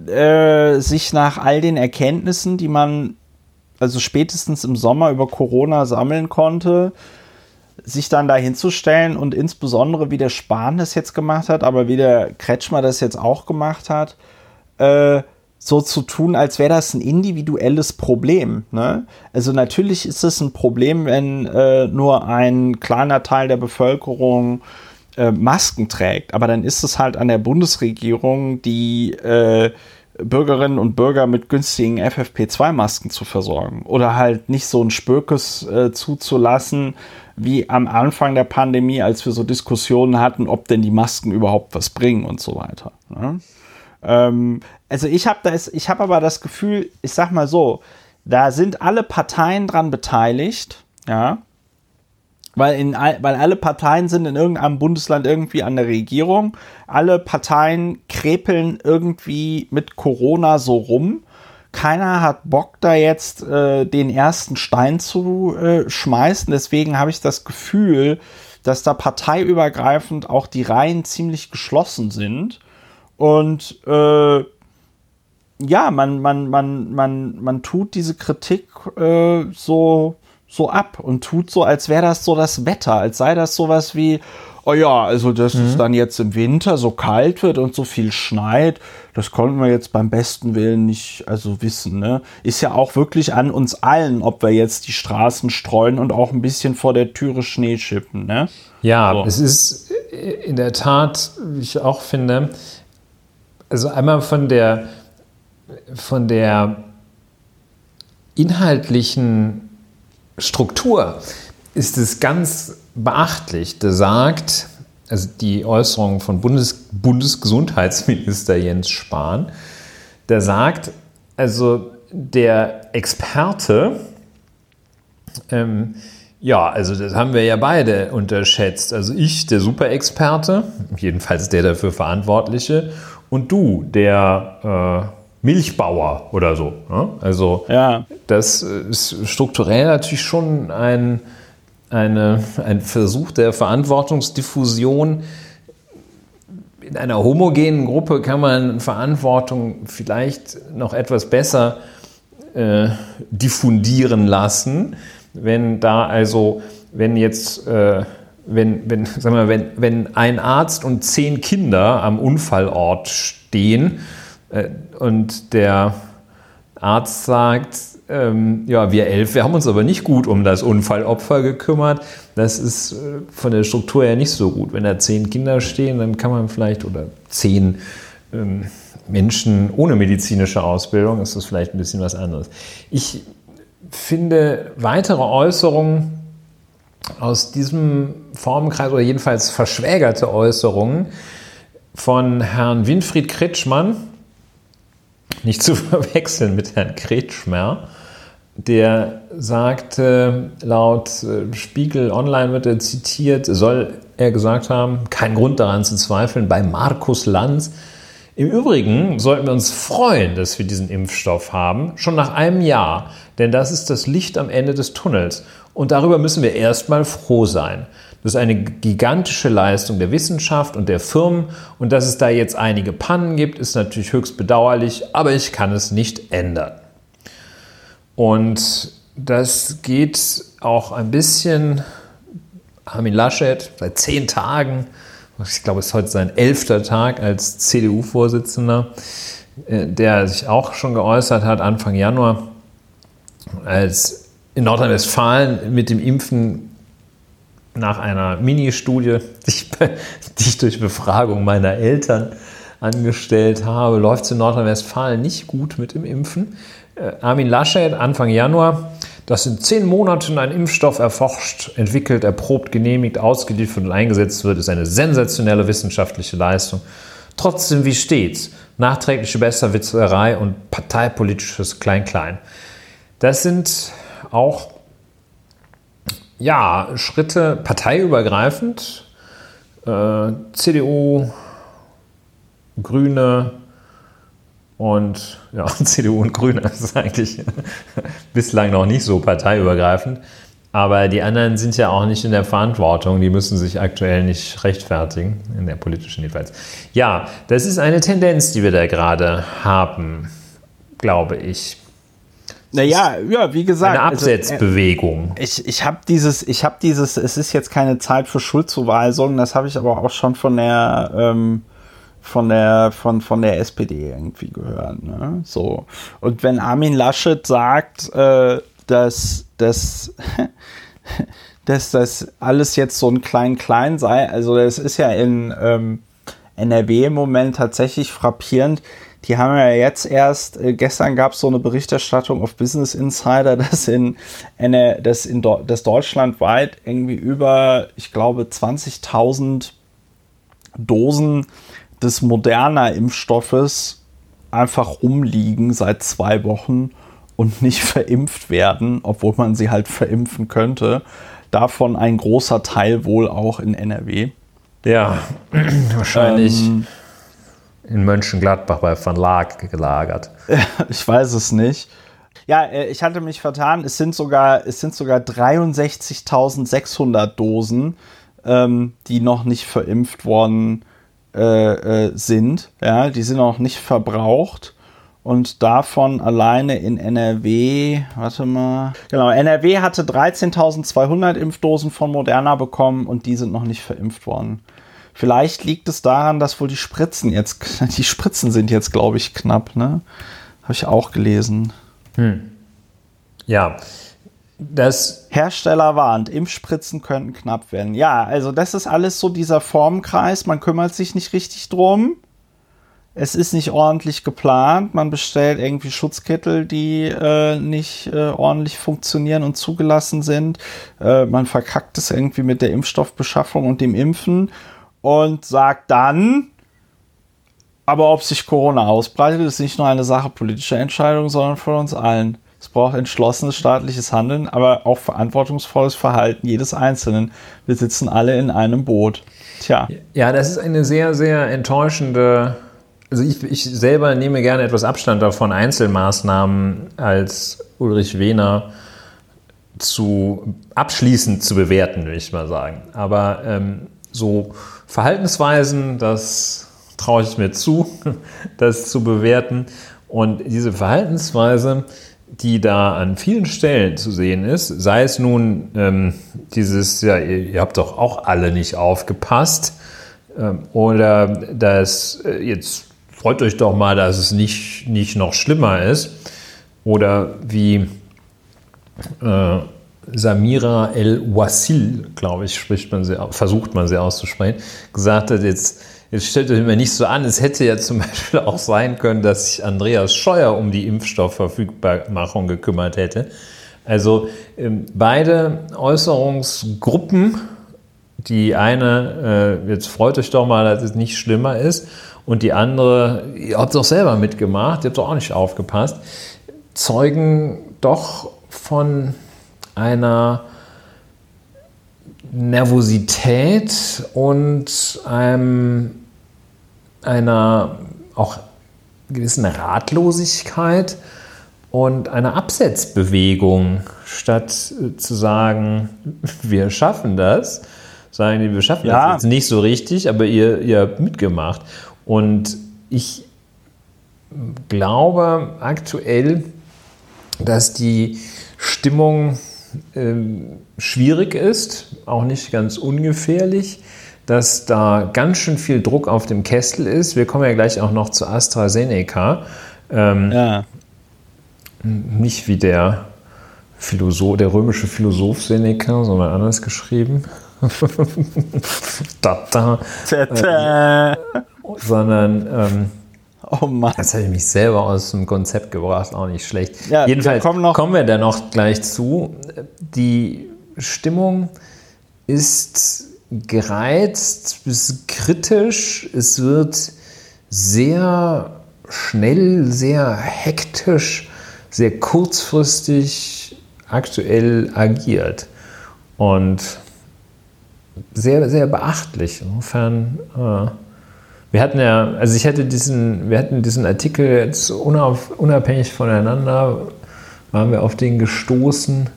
äh, sich nach all den Erkenntnissen, die man also spätestens im Sommer über Corona sammeln konnte, sich dann da hinzustellen und insbesondere wie der Spahn das jetzt gemacht hat, aber wie der Kretschmer das jetzt auch gemacht hat, äh, so zu tun, als wäre das ein individuelles Problem. Ne? Also natürlich ist es ein Problem, wenn äh, nur ein kleiner Teil der Bevölkerung äh, Masken trägt. Aber dann ist es halt an der Bundesregierung, die äh, Bürgerinnen und Bürger mit günstigen FFP2-Masken zu versorgen. Oder halt nicht so ein Spökes äh, zuzulassen, wie am Anfang der Pandemie, als wir so Diskussionen hatten, ob denn die Masken überhaupt was bringen und so weiter. Ne? Ähm, also ich habe das, ich habe aber das Gefühl, ich sag mal so, da sind alle Parteien dran beteiligt, ja, weil, in, weil alle Parteien sind in irgendeinem Bundesland irgendwie an der Regierung. Alle Parteien krepeln irgendwie mit Corona so rum. Keiner hat Bock, da jetzt äh, den ersten Stein zu äh, schmeißen. Deswegen habe ich das Gefühl, dass da parteiübergreifend auch die Reihen ziemlich geschlossen sind. Und äh, ja, man, man, man, man, man tut diese Kritik äh, so, so ab und tut so, als wäre das so das Wetter, als sei das sowas wie, oh ja, also dass mhm. es dann jetzt im Winter so kalt wird und so viel schneit, das konnten wir jetzt beim besten Willen nicht also wissen. Ne? Ist ja auch wirklich an uns allen, ob wir jetzt die Straßen streuen und auch ein bisschen vor der Türe Schnee schippen. Ne? Ja, so. es ist in der Tat, wie ich auch finde, also einmal von der von der inhaltlichen Struktur ist es ganz beachtlich. Da sagt, also die Äußerung von Bundes Bundesgesundheitsminister Jens Spahn, der sagt, also der Experte, ähm, ja, also das haben wir ja beide unterschätzt. Also ich, der Superexperte, jedenfalls der dafür Verantwortliche, und du, der äh, Milchbauer oder so. Ne? Also ja. das ist strukturell natürlich schon ein, eine, ein Versuch der Verantwortungsdiffusion. In einer homogenen Gruppe kann man Verantwortung vielleicht noch etwas besser äh, diffundieren lassen. Wenn da also, wenn jetzt, äh, wenn, wenn, sagen wir, wenn, wenn ein Arzt und zehn Kinder am Unfallort stehen äh, und der Arzt sagt, ähm, ja, wir elf, wir haben uns aber nicht gut um das Unfallopfer gekümmert. Das ist äh, von der Struktur her nicht so gut. Wenn da zehn Kinder stehen, dann kann man vielleicht, oder zehn ähm, Menschen ohne medizinische Ausbildung ist das vielleicht ein bisschen was anderes. Ich finde weitere Äußerungen aus diesem Formenkreis oder jedenfalls verschwägerte Äußerungen von Herrn Winfried Kretschmann, nicht zu verwechseln mit Herrn Kretschmer, der sagte, laut äh, Spiegel Online wird er zitiert, soll er gesagt haben, kein Grund daran zu zweifeln, bei Markus Lanz im Übrigen sollten wir uns freuen, dass wir diesen Impfstoff haben, schon nach einem Jahr, denn das ist das Licht am Ende des Tunnels. Und darüber müssen wir erstmal froh sein. Das ist eine gigantische Leistung der Wissenschaft und der Firmen. Und dass es da jetzt einige Pannen gibt, ist natürlich höchst bedauerlich, aber ich kann es nicht ändern. Und das geht auch ein bisschen Armin Laschet seit zehn Tagen ich glaube, es ist heute sein elfter Tag als CDU-Vorsitzender, äh, der sich auch schon geäußert hat, Anfang Januar, als in Nordrhein-Westfalen mit dem Impfen nach einer Mini-Studie, die ich durch Befragung meiner Eltern angestellt habe, läuft es in Nordrhein-Westfalen nicht gut mit dem Impfen. Äh, Armin Laschet, Anfang Januar, dass in zehn Monaten ein Impfstoff erforscht, entwickelt, erprobt, genehmigt, ausgeliefert und eingesetzt wird, ist eine sensationelle wissenschaftliche Leistung. Trotzdem, wie stets, nachträgliche Besserwitzerei und parteipolitisches Klein-Klein. Das sind auch ja, Schritte parteiübergreifend. Äh, CDU, Grüne, und ja, CDU und Grüne ist eigentlich bislang noch nicht so parteiübergreifend. Aber die anderen sind ja auch nicht in der Verantwortung. Die müssen sich aktuell nicht rechtfertigen, in der politischen jedenfalls. Ja, das ist eine Tendenz, die wir da gerade haben, glaube ich. Naja, ja, wie gesagt. Eine also, Absetzbewegung. Also, ich ich habe dieses, ich habe dieses, es ist jetzt keine Zeit für Schuldzuweisungen, das habe ich aber auch schon von der ähm, von der, von, von der SPD irgendwie gehört. Ne? So. Und wenn Armin Laschet sagt, äh, dass, dass, dass das alles jetzt so ein klein-klein sei, also das ist ja in ähm, NRW im Moment tatsächlich frappierend. Die haben ja jetzt erst, äh, gestern gab es so eine Berichterstattung auf Business Insider, dass in, eine, dass in dass deutschlandweit irgendwie über, ich glaube, 20.000 Dosen des moderner Impfstoffes einfach rumliegen seit zwei Wochen und nicht verimpft werden, obwohl man sie halt verimpfen könnte. Davon ein großer Teil wohl auch in NRW. Ja, wahrscheinlich ähm, in Mönchengladbach bei Verlag gelagert. Ich weiß es nicht. Ja, äh, ich hatte mich vertan. Es sind sogar, sogar 63.600 Dosen, ähm, die noch nicht verimpft worden sind äh, äh, sind. Ja, die sind auch nicht verbraucht. Und davon alleine in NRW, warte mal, genau, NRW hatte 13.200 Impfdosen von Moderna bekommen und die sind noch nicht verimpft worden. Vielleicht liegt es daran, dass wohl die Spritzen jetzt, die Spritzen sind jetzt, glaube ich, knapp, ne? Habe ich auch gelesen. Hm. Ja, das Hersteller warnt, Impfspritzen könnten knapp werden. Ja, also das ist alles so dieser Formkreis. Man kümmert sich nicht richtig drum. Es ist nicht ordentlich geplant. Man bestellt irgendwie Schutzkittel, die äh, nicht äh, ordentlich funktionieren und zugelassen sind. Äh, man verkackt es irgendwie mit der Impfstoffbeschaffung und dem Impfen und sagt dann, aber ob sich Corona ausbreitet, ist nicht nur eine Sache politischer Entscheidung, sondern von uns allen. Es braucht entschlossenes staatliches Handeln, aber auch verantwortungsvolles Verhalten jedes Einzelnen. Wir sitzen alle in einem Boot. Tja. Ja, das ist eine sehr, sehr enttäuschende also ich, ich selber nehme gerne etwas Abstand davon, Einzelmaßnahmen als Ulrich Wehner zu abschließend zu bewerten, will ich mal sagen. Aber ähm, so Verhaltensweisen, das traue ich mir zu, das zu bewerten. Und diese Verhaltensweise, die da an vielen Stellen zu sehen ist, sei es nun ähm, dieses, ja, ihr, habt doch auch alle nicht aufgepasst, ähm, oder das, äh, jetzt freut euch doch mal, dass es nicht, nicht noch schlimmer ist, oder wie äh, Samira El-Wasil, glaube ich, spricht man sie, versucht man sie auszusprechen, gesagt hat, jetzt Jetzt stellt euch mir nicht so an, es hätte ja zum Beispiel auch sein können, dass sich Andreas Scheuer um die Impfstoffverfügbarmachung gekümmert hätte. Also ähm, beide Äußerungsgruppen, die eine, äh, jetzt freut euch doch mal, dass es nicht schlimmer ist, und die andere, ihr habt es doch selber mitgemacht, ihr habt doch auch nicht aufgepasst, zeugen doch von einer Nervosität und einem einer auch gewissen Ratlosigkeit und einer Absetzbewegung, statt zu sagen, wir schaffen das, sagen die, wir schaffen ja. das jetzt nicht so richtig, aber ihr, ihr habt mitgemacht. Und ich glaube aktuell, dass die Stimmung schwierig ist, auch nicht ganz ungefährlich dass da ganz schön viel Druck auf dem Kessel ist. Wir kommen ja gleich auch noch zu AstraZeneca. Ähm, ja. Nicht wie der, Philosoph, der römische Philosoph Seneca, sondern anders geschrieben. da, da. Äh, sondern ähm, Oh Mann. Das habe ich mich selber aus dem Konzept gebracht, auch nicht schlecht. Ja, Jedenfalls kommen, kommen, wir da noch gleich zu. Die Stimmung ist gereizt bis kritisch. Es wird sehr schnell, sehr hektisch, sehr kurzfristig aktuell agiert. Und sehr, sehr beachtlich. Insofern, äh, wir hatten ja, also ich hätte diesen, wir hatten diesen Artikel jetzt unabhängig voneinander, waren wir auf den gestoßen.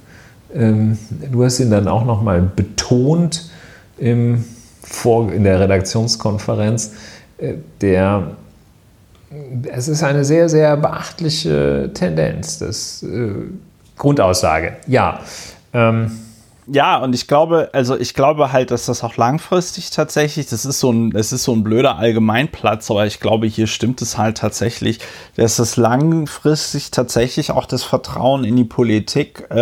Ähm, du hast ihn dann auch nochmal betont im Vor in der Redaktionskonferenz, äh, der es ist eine sehr, sehr beachtliche Tendenz, das äh, Grundaussage. Ja. Ähm, ja, und ich glaube, also ich glaube halt, dass das auch langfristig tatsächlich, das ist so ein, das ist so ein blöder Allgemeinplatz, aber ich glaube, hier stimmt es halt tatsächlich, dass es langfristig tatsächlich auch das Vertrauen in die Politik äh,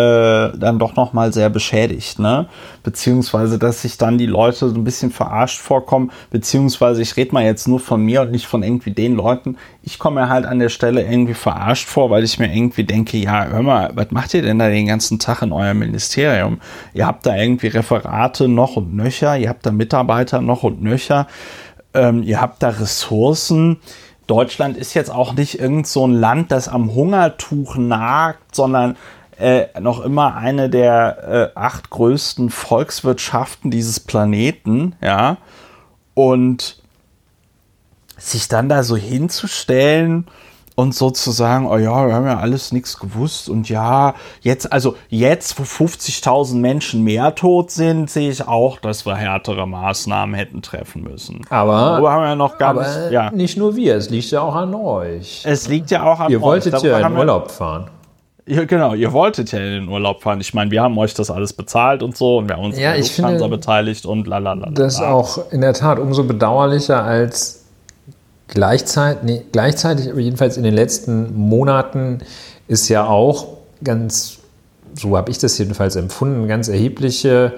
dann doch nochmal sehr beschädigt, ne? Beziehungsweise, dass sich dann die Leute so ein bisschen verarscht vorkommen, beziehungsweise ich rede mal jetzt nur von mir und nicht von irgendwie den Leuten. Ich komme mir halt an der Stelle irgendwie verarscht vor, weil ich mir irgendwie denke, ja, hör mal, was macht ihr denn da den ganzen Tag in eurem Ministerium? Ihr habt da irgendwie Referate noch und nöcher, ihr habt da Mitarbeiter noch und nöcher, ähm, ihr habt da Ressourcen. Deutschland ist jetzt auch nicht irgend so ein Land, das am Hungertuch nagt, sondern äh, noch immer eine der äh, acht größten Volkswirtschaften dieses Planeten, ja. Und sich dann da so hinzustellen und sozusagen, oh ja, wir haben ja alles nichts gewusst und ja, jetzt, also jetzt, wo 50.000 Menschen mehr tot sind, sehe ich auch, dass wir härtere Maßnahmen hätten treffen müssen. Aber, aber haben wir noch gar nicht, ja. nicht nur wir, es liegt ja auch an euch. Es liegt ja auch an Ihr euch. Ihr wolltet ja in Urlaub fahren. Ja, genau, ihr wolltet ja in den Urlaub fahren. Ich meine, wir haben euch das alles bezahlt und so und wir haben uns ja, an der Lufthansa beteiligt und lalala. Das ist auch in der Tat umso bedauerlicher, als Gleichzeitig, nee, gleichzeitig, aber jedenfalls in den letzten Monaten ist ja auch ganz, so habe ich das jedenfalls empfunden, ganz erhebliche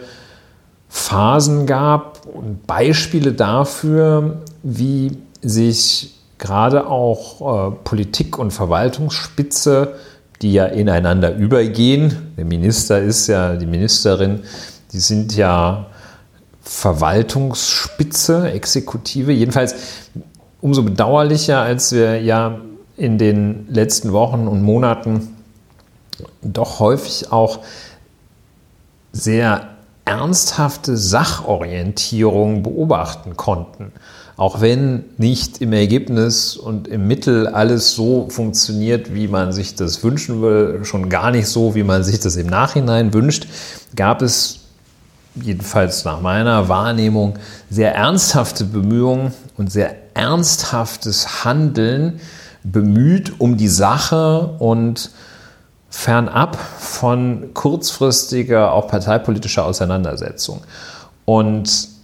Phasen gab und Beispiele dafür, wie sich gerade auch äh, Politik und Verwaltungsspitze, die ja ineinander übergehen, der Minister ist ja die Ministerin, die sind ja Verwaltungsspitze, Exekutive, jedenfalls umso bedauerlicher, als wir ja in den letzten Wochen und Monaten doch häufig auch sehr ernsthafte Sachorientierung beobachten konnten. Auch wenn nicht im Ergebnis und im Mittel alles so funktioniert, wie man sich das wünschen will, schon gar nicht so, wie man sich das im Nachhinein wünscht, gab es jedenfalls nach meiner Wahrnehmung sehr ernsthafte Bemühungen und sehr ernsthaftes Handeln bemüht um die Sache und fernab von kurzfristiger, auch parteipolitischer Auseinandersetzung. Und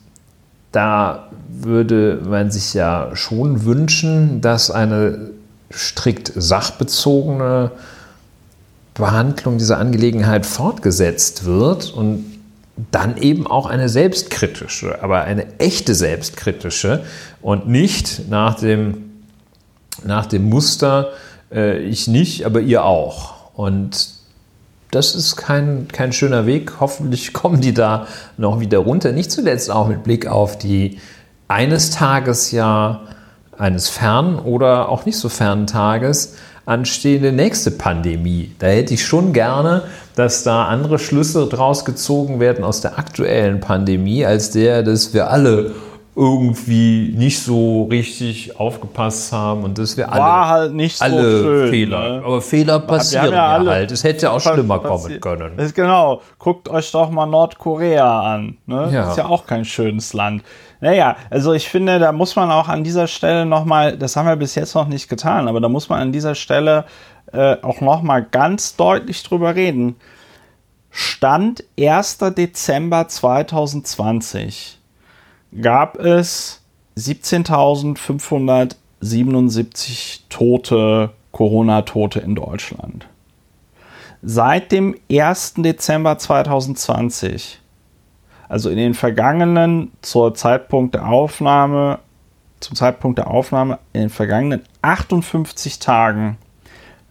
da würde man sich ja schon wünschen, dass eine strikt sachbezogene Behandlung dieser Angelegenheit fortgesetzt wird und dann eben auch eine selbstkritische, aber eine echte selbstkritische und nicht nach dem, nach dem Muster, äh, ich nicht, aber ihr auch. Und das ist kein, kein schöner Weg. Hoffentlich kommen die da noch wieder runter. Nicht zuletzt auch mit Blick auf die eines Tages ja eines fernen oder auch nicht so fernen Tages anstehende nächste Pandemie. Da hätte ich schon gerne, dass da andere Schlüsse draus gezogen werden aus der aktuellen Pandemie, als der, dass wir alle irgendwie nicht so richtig aufgepasst haben und dass wir alle, War halt nicht so alle schön, Fehler. ne? Aber Fehler passieren ja, ja halt. Es hätte auch schlimmer kommen können. Ist genau. Guckt euch doch mal Nordkorea an. Ne? Ja. Ist ja auch kein schönes Land. Naja, also ich finde, da muss man auch an dieser Stelle nochmal, das haben wir bis jetzt noch nicht getan, aber da muss man an dieser Stelle äh, auch nochmal ganz deutlich drüber reden. Stand 1. Dezember 2020 gab es 17.577 tote Corona-Tote in Deutschland. Seit dem 1. Dezember 2020, also in den vergangenen, zur Zeitpunkt der Aufnahme, zum Zeitpunkt der Aufnahme, in den vergangenen 58 Tagen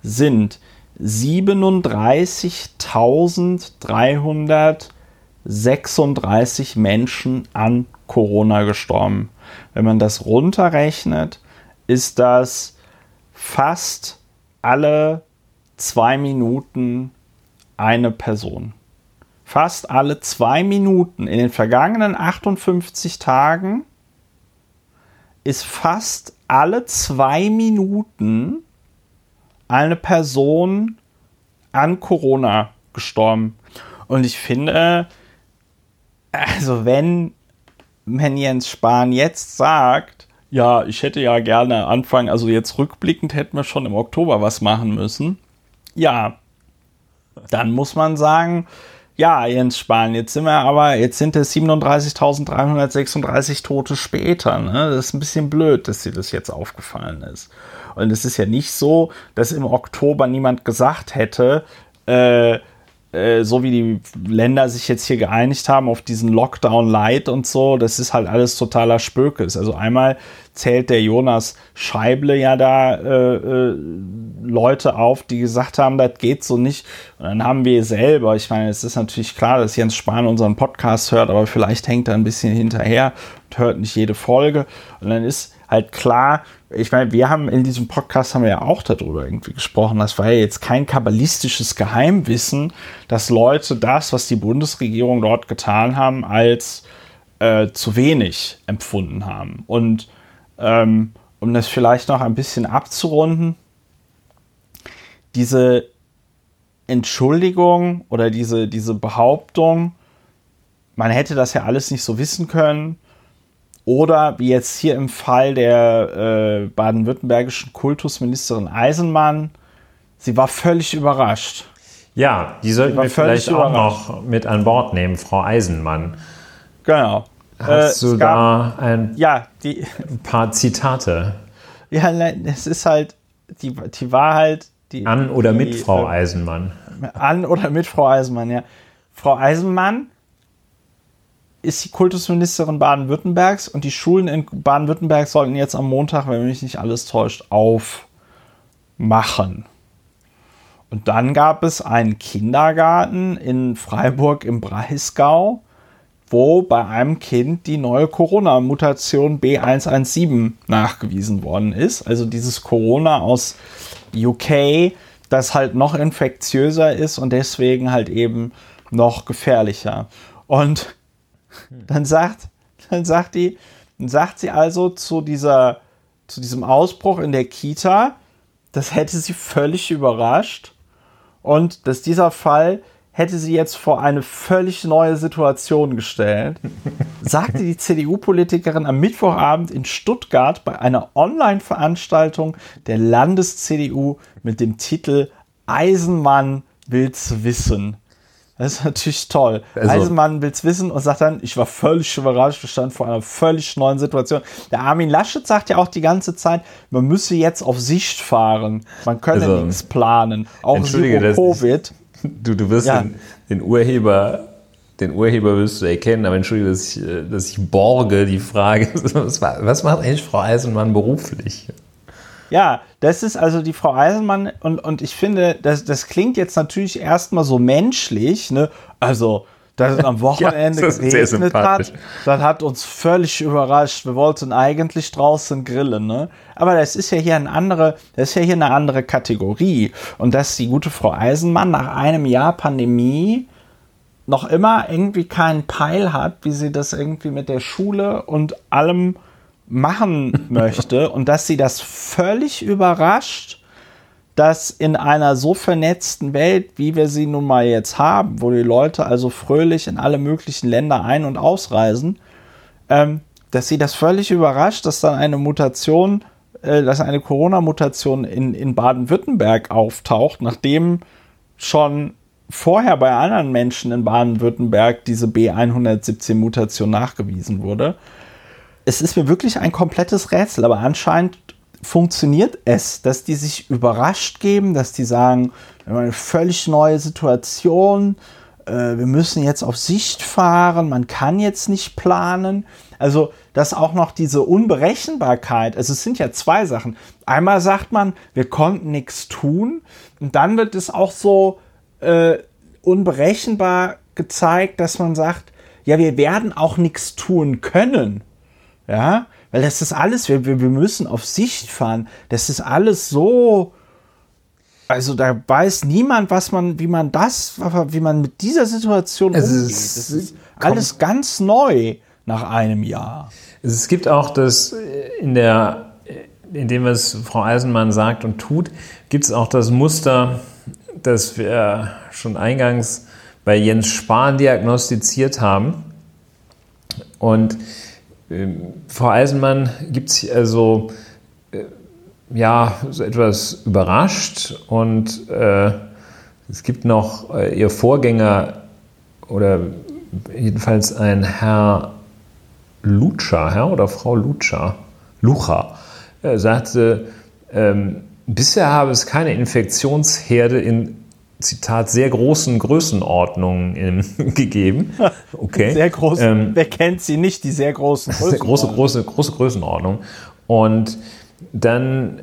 sind 37.336 Menschen an Corona gestorben. Wenn man das runterrechnet, ist das fast alle zwei Minuten eine Person. Fast alle zwei Minuten in den vergangenen 58 Tagen ist fast alle zwei Minuten eine Person an Corona gestorben. Und ich finde, also wenn, wenn Jens Spahn jetzt sagt, ja, ich hätte ja gerne Anfang, also jetzt rückblickend hätten wir schon im Oktober was machen müssen. Ja, dann muss man sagen, ja, Jens Spahn, jetzt sind wir aber, jetzt sind es 37.336 Tote später. Ne? Das ist ein bisschen blöd, dass dir das jetzt aufgefallen ist. Und es ist ja nicht so, dass im Oktober niemand gesagt hätte, äh, äh, so wie die Länder sich jetzt hier geeinigt haben auf diesen Lockdown Light und so, das ist halt alles totaler Spökes. Also einmal zählt der Jonas Scheible ja da äh, äh, Leute auf, die gesagt haben, das geht so nicht. Und dann haben wir selber, ich meine, es ist natürlich klar, dass Jens Spahn unseren Podcast hört, aber vielleicht hängt er ein bisschen hinterher und hört nicht jede Folge. Und dann ist halt klar, ich meine, wir haben in diesem Podcast haben wir ja auch darüber irgendwie gesprochen. Das war ja jetzt kein kabbalistisches Geheimwissen, dass Leute das, was die Bundesregierung dort getan haben, als äh, zu wenig empfunden haben. Und ähm, um das vielleicht noch ein bisschen abzurunden, diese Entschuldigung oder diese, diese Behauptung, man hätte das ja alles nicht so wissen können, oder wie jetzt hier im Fall der äh, baden-württembergischen Kultusministerin Eisenmann, sie war völlig überrascht. Ja, die sollten wir vielleicht auch noch mit an Bord nehmen, Frau Eisenmann. Genau. Hast Äh, du gab- da ein Ja, die, paar Zitate ja, nein, es ist halt, die, die war halt. Die, an oder mit die, Frau äh, Eisenmann? An oder mit Frau Eisenmann, ja. Frau Eisenmann ist die Kultusministerin Baden-Württembergs und die Schulen in Baden-Württemberg sollten jetzt am Montag, wenn mich nicht alles täuscht, aufmachen. Und dann gab es einen Kindergarten in Freiburg im Breisgau, wo bei einem Kind die neue Corona-Mutation B117 nachgewiesen worden ist. Also dieses Corona aus UK, das halt noch infektiöser ist und deswegen halt eben noch gefährlicher. Und dann sagt, dann sagt die, Dann sagt sie also zu dieser, zu diesem Ausbruch in der Kita, das hätte sie völlig überrascht. Und dass dieser Fall hätte sie jetzt vor eine völlig neue Situation gestellt, sagte die CDU-Politikerin am Mittwochabend in Stuttgart bei einer Online-Veranstaltung der Landes-CDU mit dem Titel Eisenmann will's wissen. Das ist natürlich toll. Also, Eisenmann will's wissen und sagt dann, ich war völlig überrascht, wir standen vor einer völlig neuen Situation. Der Armin Laschet sagt ja auch die ganze Zeit, man müsse jetzt auf Sicht fahren. Man könne also, nichts planen. Auch über Covid. Du, du wirst ja. den, den, Urheber, den Urheber wirst du erkennen, aber entschuldige, dass ich, äh, dass ich borge die Frage, was, was macht eigentlich Frau Eisenmann beruflich? Ja, das ist also die Frau Eisenmann und, und ich finde, das, das klingt jetzt natürlich erstmal so menschlich, ne? Also, dass es am Wochenende ja, geregnet hat, das hat uns völlig überrascht. Wir wollten eigentlich draußen grillen, ne? Aber das ist ja hier eine andere, das ist ja hier eine andere Kategorie. Und dass die gute Frau Eisenmann nach einem Jahr Pandemie noch immer irgendwie keinen Peil hat, wie sie das irgendwie mit der Schule und allem machen möchte und dass sie das völlig überrascht, dass in einer so vernetzten Welt, wie wir sie nun mal jetzt haben, wo die Leute also fröhlich in alle möglichen Länder ein- und ausreisen, ähm, dass sie das völlig überrascht, dass dann eine Mutation, äh, dass eine Corona-Mutation in, in Baden-Württemberg auftaucht, nachdem schon vorher bei anderen Menschen in Baden-Württemberg diese B117-Mutation nachgewiesen wurde. Es ist mir wirklich ein komplettes Rätsel, aber anscheinend funktioniert es, dass die sich überrascht geben, dass die sagen, wir haben eine völlig neue Situation, äh, wir müssen jetzt auf Sicht fahren, man kann jetzt nicht planen. Also, dass auch noch diese Unberechenbarkeit, also es sind ja zwei Sachen. Einmal sagt man, wir konnten nichts tun und dann wird es auch so äh, unberechenbar gezeigt, dass man sagt, ja, wir werden auch nichts tun können. Ja, weil das ist alles, wir, wir müssen auf Sicht fahren. Das ist alles so. Also da weiß niemand, was man, wie man das, wie man mit dieser Situation es umgeht. Ist, das ist alles ganz neu nach einem Jahr. Es gibt auch das in der, in dem was Frau Eisenmann sagt und tut, gibt es auch das Muster, das wir schon eingangs bei Jens Spahn diagnostiziert haben. Und Frau Eisenmann gibt sich also äh, ja so etwas überrascht? Und äh, es gibt noch äh, ihr Vorgänger oder jedenfalls ein Herr Lutscher, Herr oder Frau Lutscher, Lucha, er sagte, ähm, bisher habe es keine Infektionsherde in Zitat, sehr großen Größenordnungen gegeben. Okay. Sehr groß. Ähm, Wer kennt sie nicht, die sehr großen Größenordnungen? Große, große, große Größenordnung. Und dann,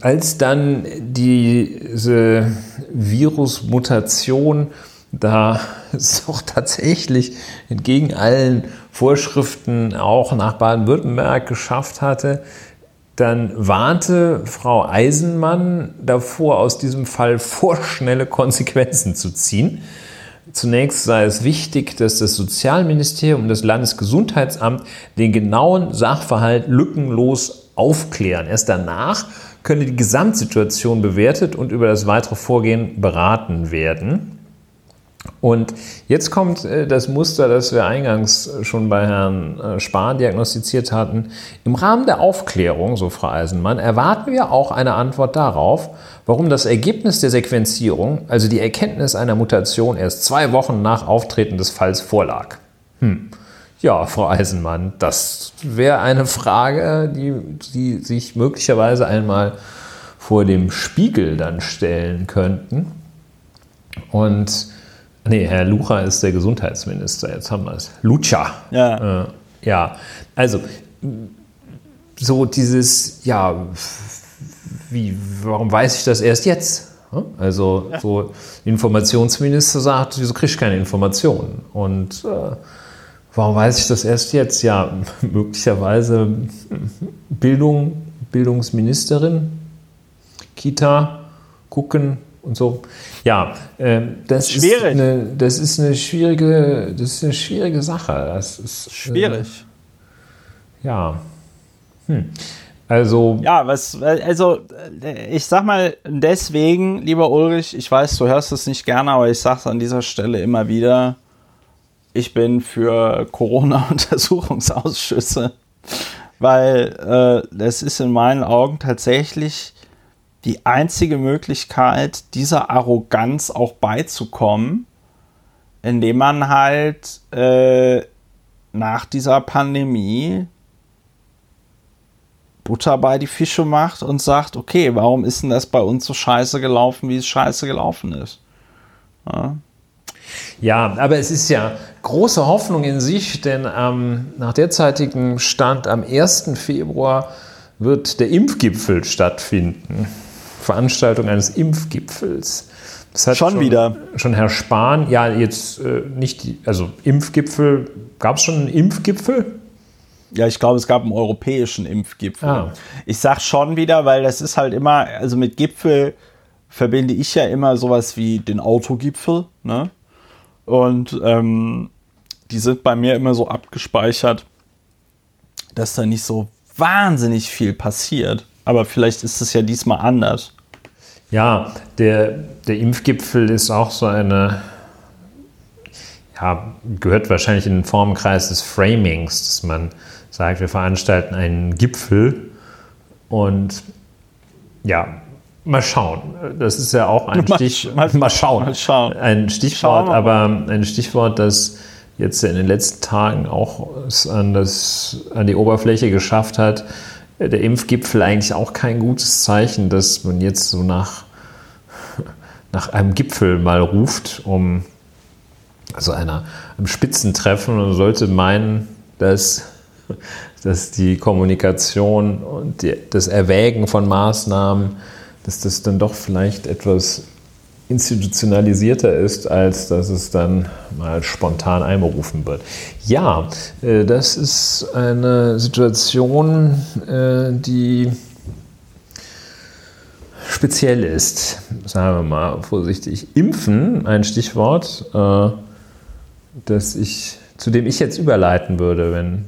als dann diese Virusmutation da es auch tatsächlich entgegen allen Vorschriften auch nach Baden-Württemberg geschafft hatte, dann warnte Frau Eisenmann davor, aus diesem Fall vorschnelle Konsequenzen zu ziehen. Zunächst sei es wichtig, dass das Sozialministerium und das Landesgesundheitsamt den genauen Sachverhalt lückenlos aufklären. Erst danach könne die Gesamtsituation bewertet und über das weitere Vorgehen beraten werden. Und jetzt kommt äh, das Muster, das wir eingangs schon bei Herrn äh, Spahn diagnostiziert hatten. Im Rahmen der Aufklärung, so Frau Eisenmann, erwarten wir auch eine Antwort darauf, warum das Ergebnis der Sequenzierung, also die Erkenntnis einer Mutation, erst zwei Wochen nach Auftreten des Falls vorlag. Hm. Ja, Frau Eisenmann, das wäre eine Frage, die Sie sich möglicherweise einmal vor dem Spiegel dann stellen könnten. Und Nee, Herr Lucha ist der Gesundheitsminister. Jetzt haben wir es. Lucha. Ja. Äh, ja. Also, so dieses, ja, wie, warum weiß ich das erst jetzt? Also, ja. so Informationsminister sagt, wieso kriege ich keine Informationen? Und äh, warum weiß ich das erst jetzt? Ja, möglicherweise Bildung, Bildungsministerin, Kita, gucken, und so. Ja, äh, das, Schwierig. Ist eine, das ist eine schwierige, das ist eine schwierige Sache. Das ist schwierig. Ja. Hm. Also. Ja, was, also, ich sag mal, deswegen, lieber Ulrich, ich weiß, du hörst es nicht gerne, aber ich sag's an dieser Stelle immer wieder. Ich bin für Corona-Untersuchungsausschüsse, weil äh, das ist in meinen Augen tatsächlich die einzige Möglichkeit, dieser Arroganz auch beizukommen, indem man halt äh, nach dieser Pandemie Butter bei die Fische macht und sagt, okay, warum ist denn das bei uns so scheiße gelaufen, wie es scheiße gelaufen ist? Ja. Ja, aber es ist ja große Hoffnung in sich, denn ähm, nach derzeitigem Stand am 1. Februar wird der Impfgipfel stattfinden. Veranstaltung eines Impfgipfels. Das hat schon, schon wieder. Schon Herr Spahn, ja, jetzt äh, nicht, die, also Impfgipfel, gab es schon einen Impfgipfel? Ja, ich glaube, es gab einen europäischen Impfgipfel. Ah. Ich sag schon wieder, weil das ist halt immer, also mit Gipfel verbinde ich ja immer sowas wie den Autogipfel, ne? Und ähm, die sind bei mir immer so abgespeichert, dass da nicht so wahnsinnig viel passiert. Aber vielleicht ist es ja diesmal anders. Ja, der, der Impfgipfel ist auch so eine, ja, gehört wahrscheinlich in den Formenkreis des Framings, dass man sagt, wir veranstalten einen Gipfel und ja, mal schauen. Das ist ja auch ein Stich, mal, mal, schauen. Mal schauen. Ein Stichwort, aber ein Stichwort, das jetzt in den letzten Tagen auch an, das, an die Oberfläche geschafft hat. Der Impfgipfel eigentlich auch kein gutes Zeichen, dass man jetzt so nach, nach einem Gipfel mal ruft, um also einer, einem Spitzentreffen. Und sollte meinen, dass dass die Kommunikation und die, das Erwägen von Maßnahmen, dass das dann doch vielleicht etwas institutionalisierter ist, als dass es dann mal spontan einberufen wird. Ja, äh, das ist eine Situation, äh, die speziell ist, sagen wir mal vorsichtig. Impfen, ein Stichwort, äh, das ich, zu dem ich jetzt überleiten würde, wenn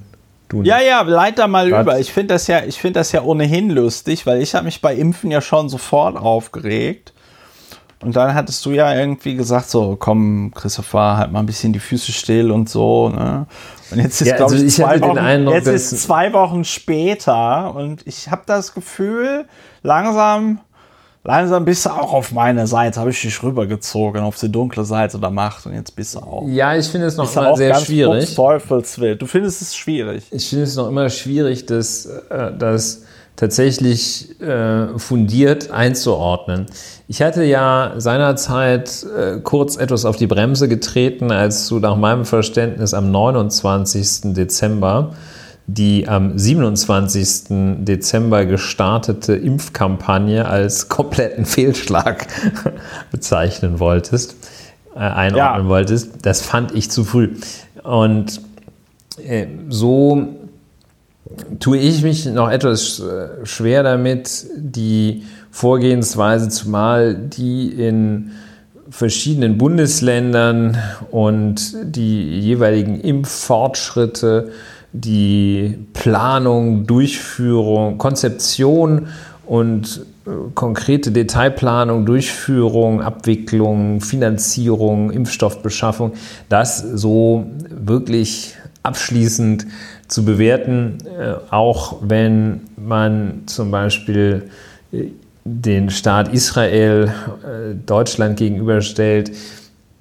Du ja, ja, leit da mal Grad. über. Ich finde das, ja, find das ja ohnehin lustig, weil ich habe mich bei Impfen ja schon sofort aufgeregt. Und dann hattest du ja irgendwie gesagt, so, komm, Christopher, halt mal ein bisschen die Füße still und so. Ne? Und jetzt ist, ja, glaube also ich, zwei Wochen, Eindruck, jetzt ist zwei Wochen später und ich habe das Gefühl, langsam langsam bist du auch auf meiner Seite, habe ich dich rübergezogen auf die dunkle Seite der Macht und jetzt bist du auch. Ja, ich finde es noch immer sehr schwierig. Teufelswill. Du findest es schwierig. Ich finde es noch immer schwierig, das, äh, das tatsächlich äh, fundiert einzuordnen. Ich hatte ja seinerzeit äh, kurz etwas auf die Bremse getreten, als du nach meinem Verständnis am 29. Dezember die am 27. Dezember gestartete Impfkampagne als kompletten Fehlschlag bezeichnen wolltest, äh, einordnen ja. wolltest, das fand ich zu früh. Und äh, so tue ich mich noch etwas äh, schwer damit, die Vorgehensweise, zumal die in verschiedenen Bundesländern und die jeweiligen Impffortschritte die Planung, Durchführung, Konzeption und äh, konkrete Detailplanung, Durchführung, Abwicklung, Finanzierung, Impfstoffbeschaffung, das so wirklich abschließend zu bewerten, äh, auch wenn man zum Beispiel äh, den Staat Israel Deutschland gegenüberstellt,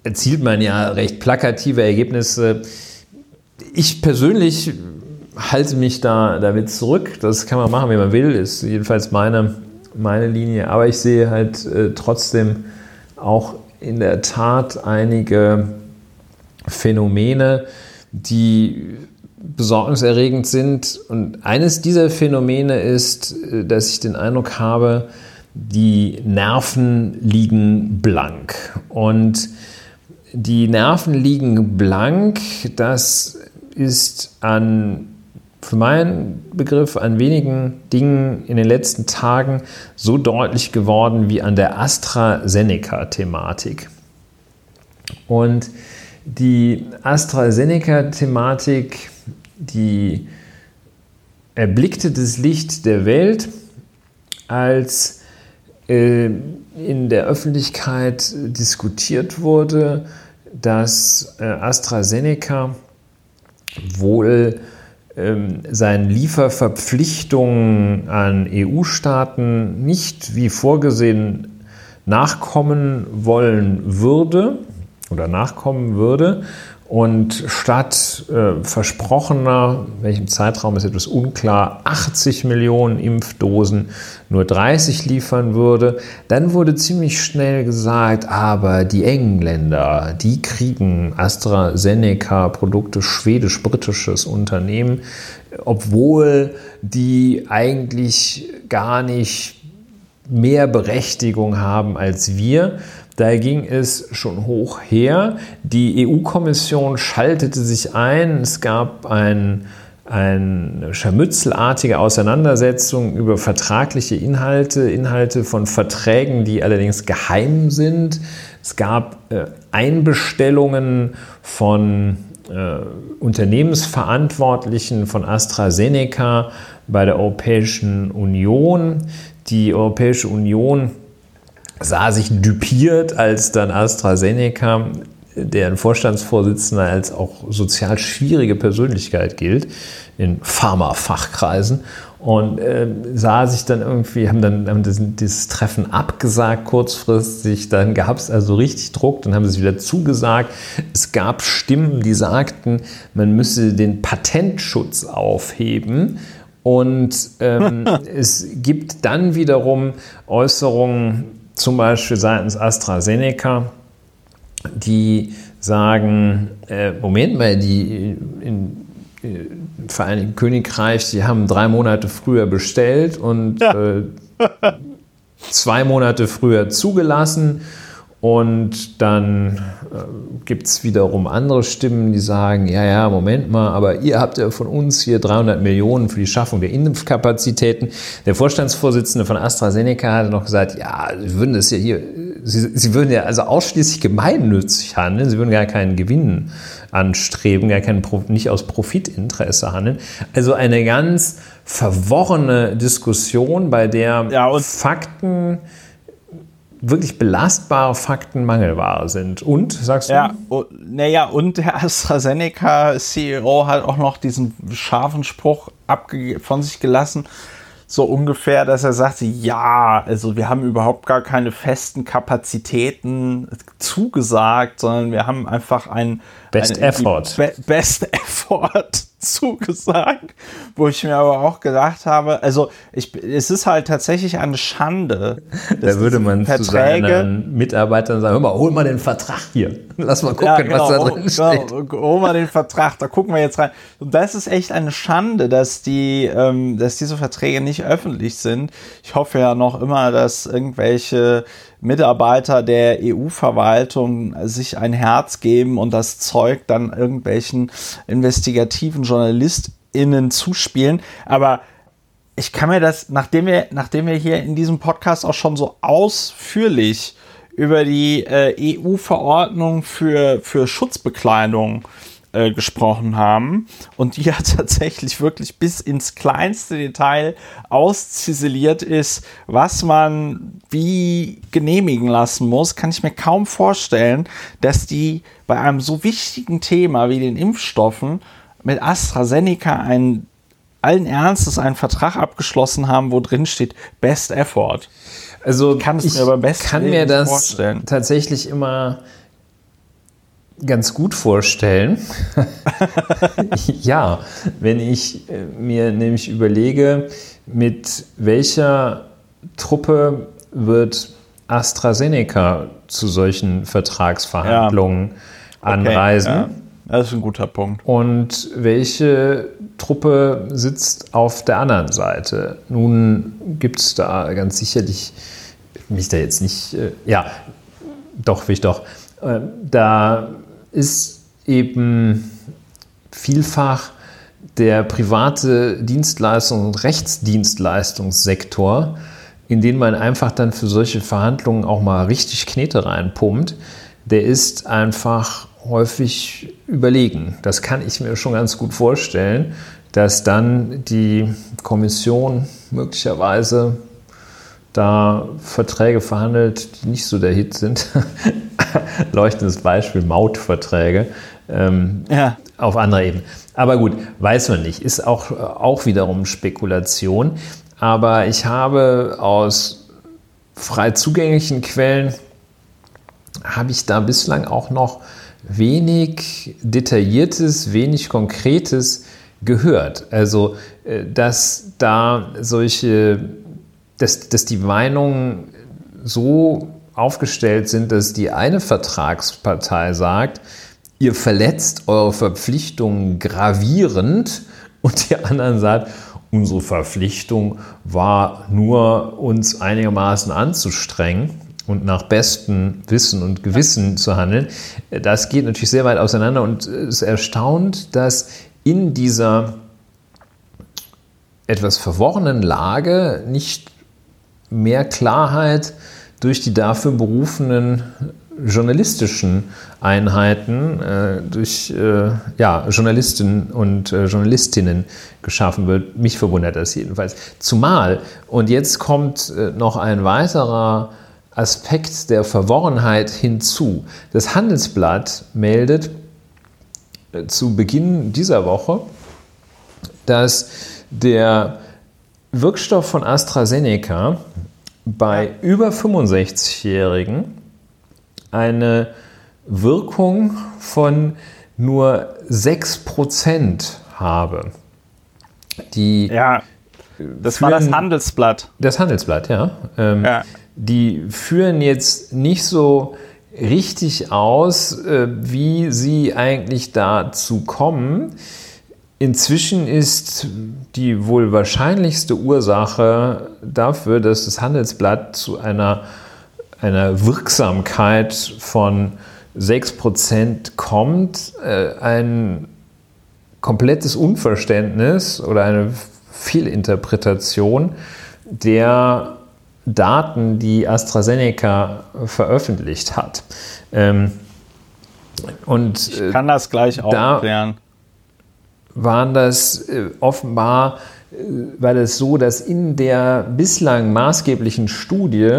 erzielt man ja recht plakative Ergebnisse ich persönlich halte mich da damit zurück. Das kann man machen, wie man will, ist jedenfalls meine, meine Linie. Aber ich sehe halt äh, trotzdem auch in der Tat einige Phänomene, die besorgniserregend sind. Und eines dieser Phänomene ist, äh, dass ich den Eindruck habe, die Nerven liegen blank. Und die Nerven liegen blank, das ist an, für meinen Begriff, an wenigen Dingen in den letzten Tagen so deutlich geworden wie an der AstraZeneca-Thematik. Und die AstraZeneca-Thematik, die erblickte das Licht der Welt, als äh, in der Öffentlichkeit diskutiert wurde, dass äh, AstraZeneca wohl ähm, seinen Lieferverpflichtungen an EU-Staaten nicht wie vorgesehen nachkommen wollen würde oder nachkommen würde und statt äh, versprochener, welchem Zeitraum ist etwas unklar, 80 Millionen Impfdosen nur 30 liefern würde, dann wurde ziemlich schnell gesagt, aber die Engländer, die kriegen AstraZeneca-Produkte, schwedisch-britisches Unternehmen, obwohl die eigentlich gar nicht mehr Berechtigung haben als wir. Da ging es schon hoch her. Die EU-Kommission schaltete sich ein. Es gab ein, eine scharmützelartige Auseinandersetzung über vertragliche Inhalte, Inhalte von Verträgen, die allerdings geheim sind. Es gab äh, Einbestellungen von äh, Unternehmensverantwortlichen von AstraZeneca bei der Europäischen Union. Die Europäische Union sah sich düpiert, als dann AstraZeneca, deren Vorstandsvorsitzender als auch sozial schwierige Persönlichkeit gilt in Pharmafachkreisen und äh, sah sich dann irgendwie, haben dann haben das, dieses Treffen abgesagt kurzfristig, dann gab es also richtig Druck, dann haben sie es wieder zugesagt. Es gab Stimmen, die sagten, man müsse den Patentschutz aufheben. Und ähm, es gibt dann wiederum Äußerungen zum Beispiel seitens AstraZeneca, die sagen, äh, Moment mal, die in, im äh, Vereinigten Königreich, die haben drei Monate früher bestellt und ja. äh, zwei Monate früher zugelassen und dann äh, gibt es wiederum andere Stimmen, die sagen, ja, ja, Moment mal, aber ihr habt ja von uns hier 300 Millionen für die Schaffung der Impfkapazitäten. Der Vorstandsvorsitzende von AstraZeneca hatte noch gesagt, ja, sie würden das ja hier, sie, sie würden ja also ausschließlich gemeinnützig handeln, sie würden gar keinen Gewinn anstreben, gar keinen, nicht aus Profitinteresse handeln. Also eine ganz verworrene Diskussion, bei der ja, Fakten wirklich belastbare Fakten Mangelware sind. Und, sagst du? Ja, naja, und der AstraZeneca-CEO hat auch noch diesen scharfen Spruch von sich gelassen, so ungefähr, dass er sagte, ja, also wir haben überhaupt gar keine festen Kapazitäten zugesagt, sondern wir haben einfach ein Best ein, Effort. Be Best Effort zugesagt, wo ich mir aber auch gedacht habe, also ich, es ist halt tatsächlich eine Schande. Da würde man Verträge, zu seinen Mitarbeitern sagen, hör mal, hol mal den Vertrag hier. Lass mal gucken, ja, genau, was da drin hol, steht. Genau, hol mal den Vertrag, da gucken wir jetzt rein. Und das ist echt eine Schande, dass die, ähm, dass diese Verträge nicht öffentlich sind. Ich hoffe ja noch immer, dass irgendwelche Mitarbeiter der EU-Verwaltung sich ein Herz geben und das Zeug dann irgendwelchen investigativen JournalistInnen zuspielen. Aber ich kann mir das, nachdem wir, nachdem wir hier in diesem Podcast auch schon so ausführlich über die äh, EU-Verordnung für, für Schutzbekleidung äh, gesprochen haben und die ja tatsächlich wirklich bis ins kleinste Detail ausziseliert ist, was man wie genehmigen lassen muss, kann ich mir kaum vorstellen, dass die bei einem so wichtigen Thema wie den Impfstoffen mit AstraZeneca einen allen Ernstes einen Vertrag abgeschlossen haben, wo drin steht Best Effort. Also ich kann, es mir, aber kann mir das vorstellen. tatsächlich immer ganz gut vorstellen. ja, wenn ich äh, mir nämlich überlege, mit welcher Truppe wird AstraZeneca zu solchen Vertragsverhandlungen ja. okay, anreisen. Ja. Das ist ein guter Punkt. Und welche Truppe sitzt auf der anderen Seite? Nun gibt es da ganz sicherlich, mich da jetzt nicht, äh, ja, doch, will ich doch, äh, da ist eben vielfach der private Dienstleistungs- und Rechtsdienstleistungssektor, in den man einfach dann für solche Verhandlungen auch mal richtig Knete reinpumpt, der ist einfach häufig überlegen. Das kann ich mir schon ganz gut vorstellen, dass dann die Kommission möglicherweise da Verträge verhandelt, die nicht so der Hit sind. Leuchtendes Beispiel, Mautverträge ähm, ja. auf anderer Ebene. Aber gut, weiß man nicht. Ist auch, auch wiederum Spekulation. Aber ich habe aus frei zugänglichen Quellen, habe ich da bislang auch noch wenig Detailliertes, wenig Konkretes gehört. Also, äh, dass da solche, dass, dass die Meinungen so aufgestellt sind, dass die eine Vertragspartei sagt, ihr verletzt eure Verpflichtungen gravierend und die anderen sagt, unsere Verpflichtung war nur, uns einigermaßen anzustrengen und nach bestem Wissen und Gewissen zu handeln. Das geht natürlich sehr weit auseinander und es erstaunt, dass in dieser etwas verworrenen Lage nicht mehr Klarheit durch die dafür berufenen journalistischen Einheiten, äh, durch äh, ja, Journalisten und äh, Journalistinnen geschaffen wird. Mich verwundert das jedenfalls. Zumal, und jetzt kommt äh, noch ein weiterer Aspekt der Verworrenheit hinzu. Das Handelsblatt meldet äh, zu Beginn dieser Woche, dass der Wirkstoff von AstraZeneca bei über 65-Jährigen eine Wirkung von nur 6% habe. Die ja, das führen, war das Handelsblatt. Das Handelsblatt, ja. Ähm, ja. Die führen jetzt nicht so richtig aus, äh, wie sie eigentlich dazu kommen. Inzwischen ist die wohl wahrscheinlichste Ursache dafür, dass das Handelsblatt zu einer, einer Wirksamkeit von 6% kommt, äh, ein komplettes Unverständnis oder eine Fehlinterpretation der Daten, die AstraZeneca veröffentlicht hat. Ähm, und ich kann das gleich auch da erklären. Waren das äh, offenbar, äh, war das so, dass in der bislang maßgeblichen Studie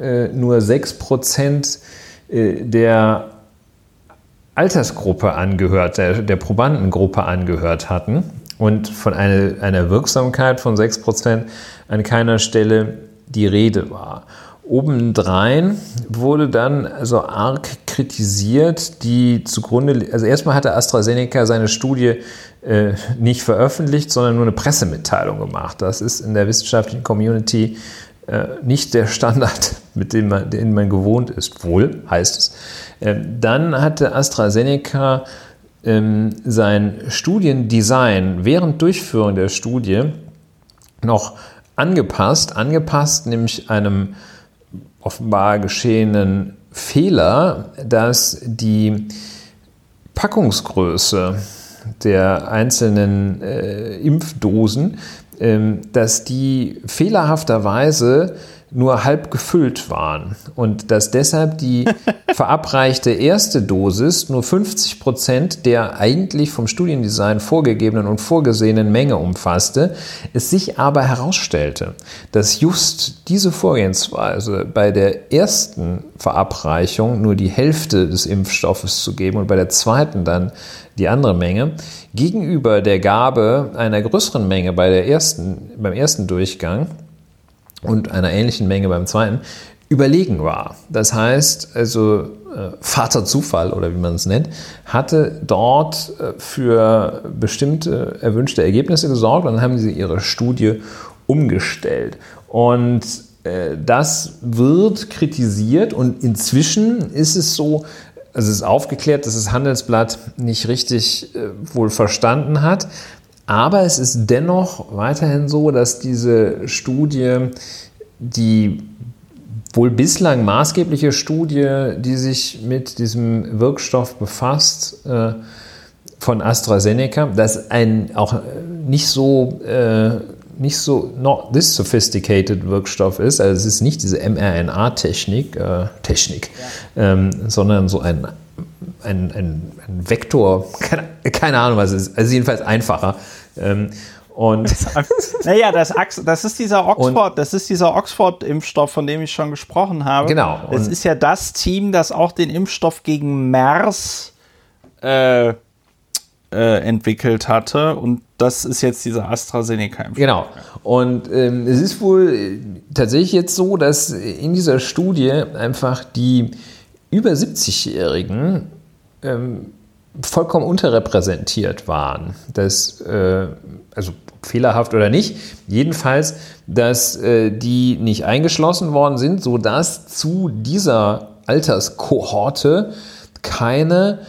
äh, nur 6% der Altersgruppe angehört, der, der Probandengruppe angehört hatten und von einer, einer Wirksamkeit von 6% an keiner Stelle die Rede war. Obendrein wurde dann also arg kritisiert, die zugrunde, also erstmal hatte AstraZeneca seine Studie äh, nicht veröffentlicht, sondern nur eine Pressemitteilung gemacht. Das ist in der wissenschaftlichen Community äh, nicht der Standard, mit dem man, den man gewohnt ist. Wohl, heißt es. Äh, dann hatte AstraZeneca ähm, sein Studiendesign während Durchführung der Studie noch angepasst, angepasst nämlich einem offenbar geschehenen Fehler, dass die Packungsgröße der einzelnen äh, Impfdosen, ähm, dass die fehlerhafterweise nur halb gefüllt waren und dass deshalb die verabreichte erste Dosis nur 50 Prozent der eigentlich vom Studiendesign vorgegebenen und vorgesehenen Menge umfasste, es sich aber herausstellte, dass just diese Vorgehensweise bei der ersten Verabreichung nur die Hälfte des Impfstoffes zu geben und bei der zweiten dann die andere Menge, gegenüber der Gabe einer größeren Menge bei der ersten, beim ersten Durchgang und einer ähnlichen Menge beim zweiten überlegen war. Das heißt, also äh, Vater Zufall oder wie man es nennt, hatte dort äh, für bestimmte erwünschte Ergebnisse gesorgt und dann haben sie ihre Studie umgestellt. Und äh, das wird kritisiert und inzwischen ist es so, also es ist aufgeklärt, dass das Handelsblatt nicht richtig wohl verstanden hat. Aber es ist dennoch weiterhin so, dass diese Studie, die wohl bislang maßgebliche Studie, die sich mit diesem Wirkstoff befasst, äh, von AstraZeneca, dass ein auch nicht so äh, nicht so not this sophisticated Wirkstoff ist, also es ist nicht diese mRNA-Technik, äh, Technik, ja. ähm, sondern so ein ein, ein, ein Vektor, keine, keine, Ahnung, was es ist, also jedenfalls einfacher. Ähm, und naja, das, das ist dieser Oxford, das ist dieser Oxford-Impfstoff, von dem ich schon gesprochen habe. Genau. Es ist ja das Team, das auch den Impfstoff gegen MERS äh, äh, entwickelt hatte. Und das ist jetzt dieser AstraZeneca-Impfstoff. Genau. Und ähm, es ist wohl tatsächlich jetzt so, dass in dieser Studie einfach die über 70-Jährigen ähm, vollkommen unterrepräsentiert waren. Das, äh, also fehlerhaft oder nicht, jedenfalls, dass äh, die nicht eingeschlossen worden sind, sodass zu dieser Alterskohorte keine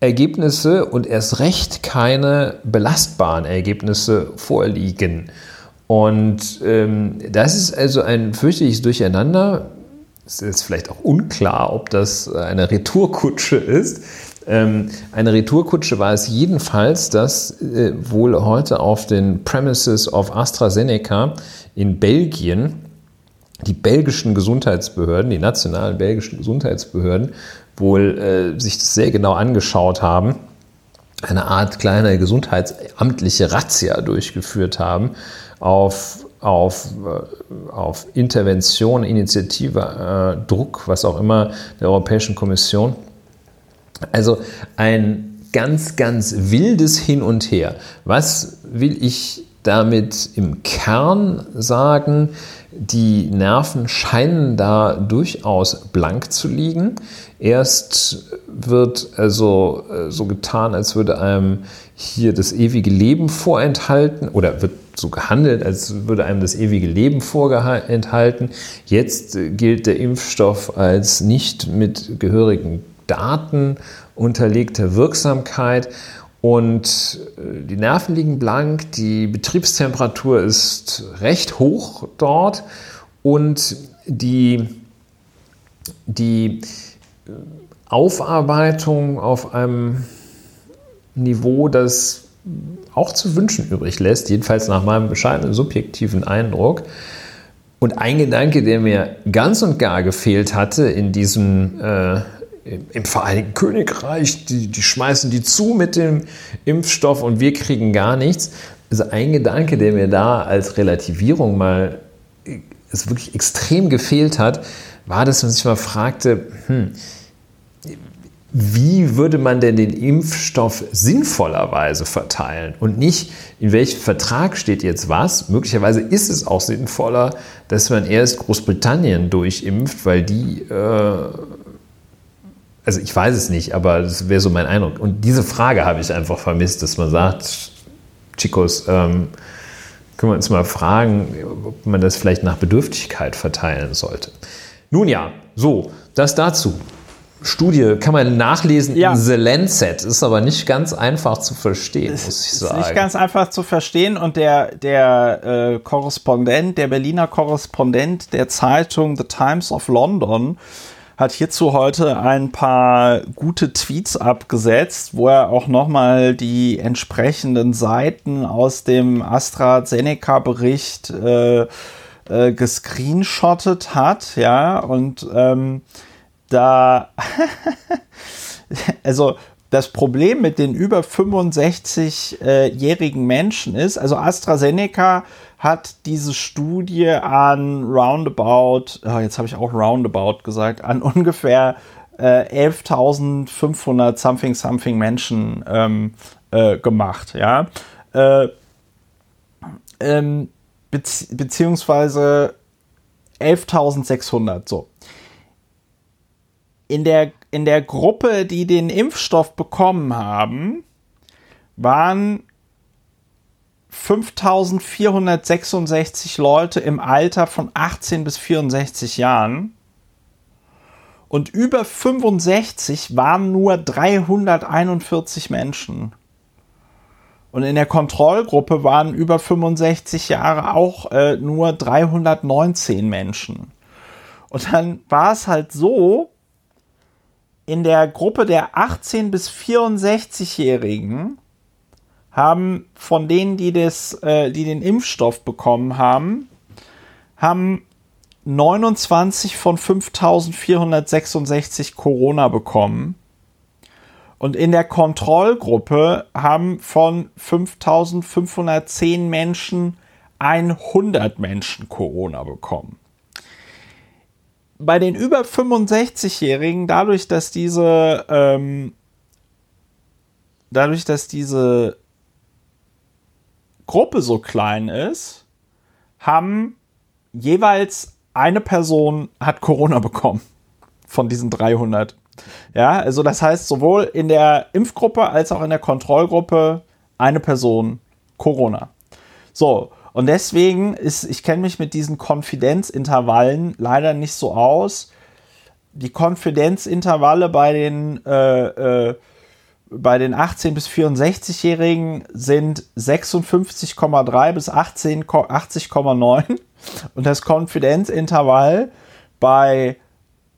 Ergebnisse und erst recht keine belastbaren Ergebnisse vorliegen. Und ähm, das ist also ein fürchterliches Durcheinander. Es ist vielleicht auch unklar, ob das eine Retourkutsche ist. Ähm, eine Retourkutsche war es jedenfalls, dass äh, wohl heute auf den Premises of AstraZeneca in Belgien die belgischen Gesundheitsbehörden, die nationalen belgischen Gesundheitsbehörden, wohl äh, sich das sehr genau angeschaut haben, eine Art kleine gesundheitsamtliche Razzia durchgeführt haben auf, auf, äh, auf Intervention, Initiative, äh, Druck, was auch immer der Europäischen Kommission also ein ganz, ganz wildes Hin und Her. Was will ich damit im Kern sagen? Die Nerven scheinen da durchaus blank zu liegen. Erst wird also äh, so getan, als würde einem hier das ewige Leben vorenthalten oder wird so gehandelt, als würde einem das ewige Leben vorenthalten. Jetzt gilt der Impfstoff als nicht mit gehörigen Daten unterlegte Wirksamkeit und äh, die Nerven liegen blank, die Betriebstemperatur ist recht hoch dort und die, die äh, Aufarbeitung auf einem Niveau, das auch zu wünschen übrig lässt, jedenfalls nach meinem bescheidenen subjektiven Eindruck. Und ein Gedanke, der mir ganz und gar gefehlt hatte in diesem äh, im Vereinigten Königreich, die, die schmeißen die zu mit dem Impfstoff und wir kriegen gar nichts. Also ein Gedanke, der mir da als Relativierung mal es wirklich extrem gefehlt hat, war, dass man sich mal fragte, hm, wie würde man denn den Impfstoff sinnvollerweise verteilen und nicht, in welchem Vertrag steht jetzt was. Möglicherweise ist es auch sinnvoller, dass man erst Großbritannien durchimpft, weil die äh, also ich weiß es nicht, aber das wäre so mein Eindruck. Und diese Frage habe ich einfach vermisst, dass man sagt, Chicos, ähm, können wir uns mal fragen, ob man das vielleicht nach Bedürftigkeit verteilen sollte. Nun ja, so, das dazu. Studie kann man nachlesen ja. in The Lancet, ist aber nicht ganz einfach zu verstehen, muss ich sagen. Ist nicht ganz einfach zu verstehen und der, der äh, Korrespondent, der Berliner Korrespondent der Zeitung The Times of London, hat hierzu heute ein paar gute Tweets abgesetzt, wo er auch nochmal die entsprechenden Seiten aus dem AstraZeneca-Bericht äh, äh, gescreenshottet hat, ja, und ähm, da, also das Problem mit den über 65-jährigen Menschen ist, also AstraZeneca hat diese Studie an roundabout, oh, jetzt habe ich auch roundabout gesagt, an ungefähr äh, 11.500 something something Menschen ähm, äh, gemacht, ja. Äh, ähm, bezieh beziehungsweise 11.600, so. In der, in der Gruppe, die den Impfstoff bekommen haben, waren 5466 Leute im Alter von 18 bis 64 Jahren. Und über 65 waren nur 341 Menschen. Und in der Kontrollgruppe waren über 65 Jahre auch äh, nur 319 Menschen. Und dann war es halt so, in der Gruppe der 18 bis 64-Jährigen haben von denen, die, das, äh, die den Impfstoff bekommen haben, haben 29 von 5466 Corona bekommen. Und in der Kontrollgruppe haben von 5510 Menschen 100 Menschen Corona bekommen. Bei den über 65-Jährigen, dadurch, dass diese, ähm, dadurch, dass diese Gruppe so klein ist, haben jeweils eine Person hat Corona bekommen von diesen 300. Ja, also das heißt sowohl in der Impfgruppe als auch in der Kontrollgruppe eine Person Corona. So, und deswegen ist, ich kenne mich mit diesen Konfidenzintervallen leider nicht so aus. Die Konfidenzintervalle bei den, äh, äh, bei den 18- bis 64-Jährigen sind 56,3 bis 80,9. Und das Konfidenzintervall bei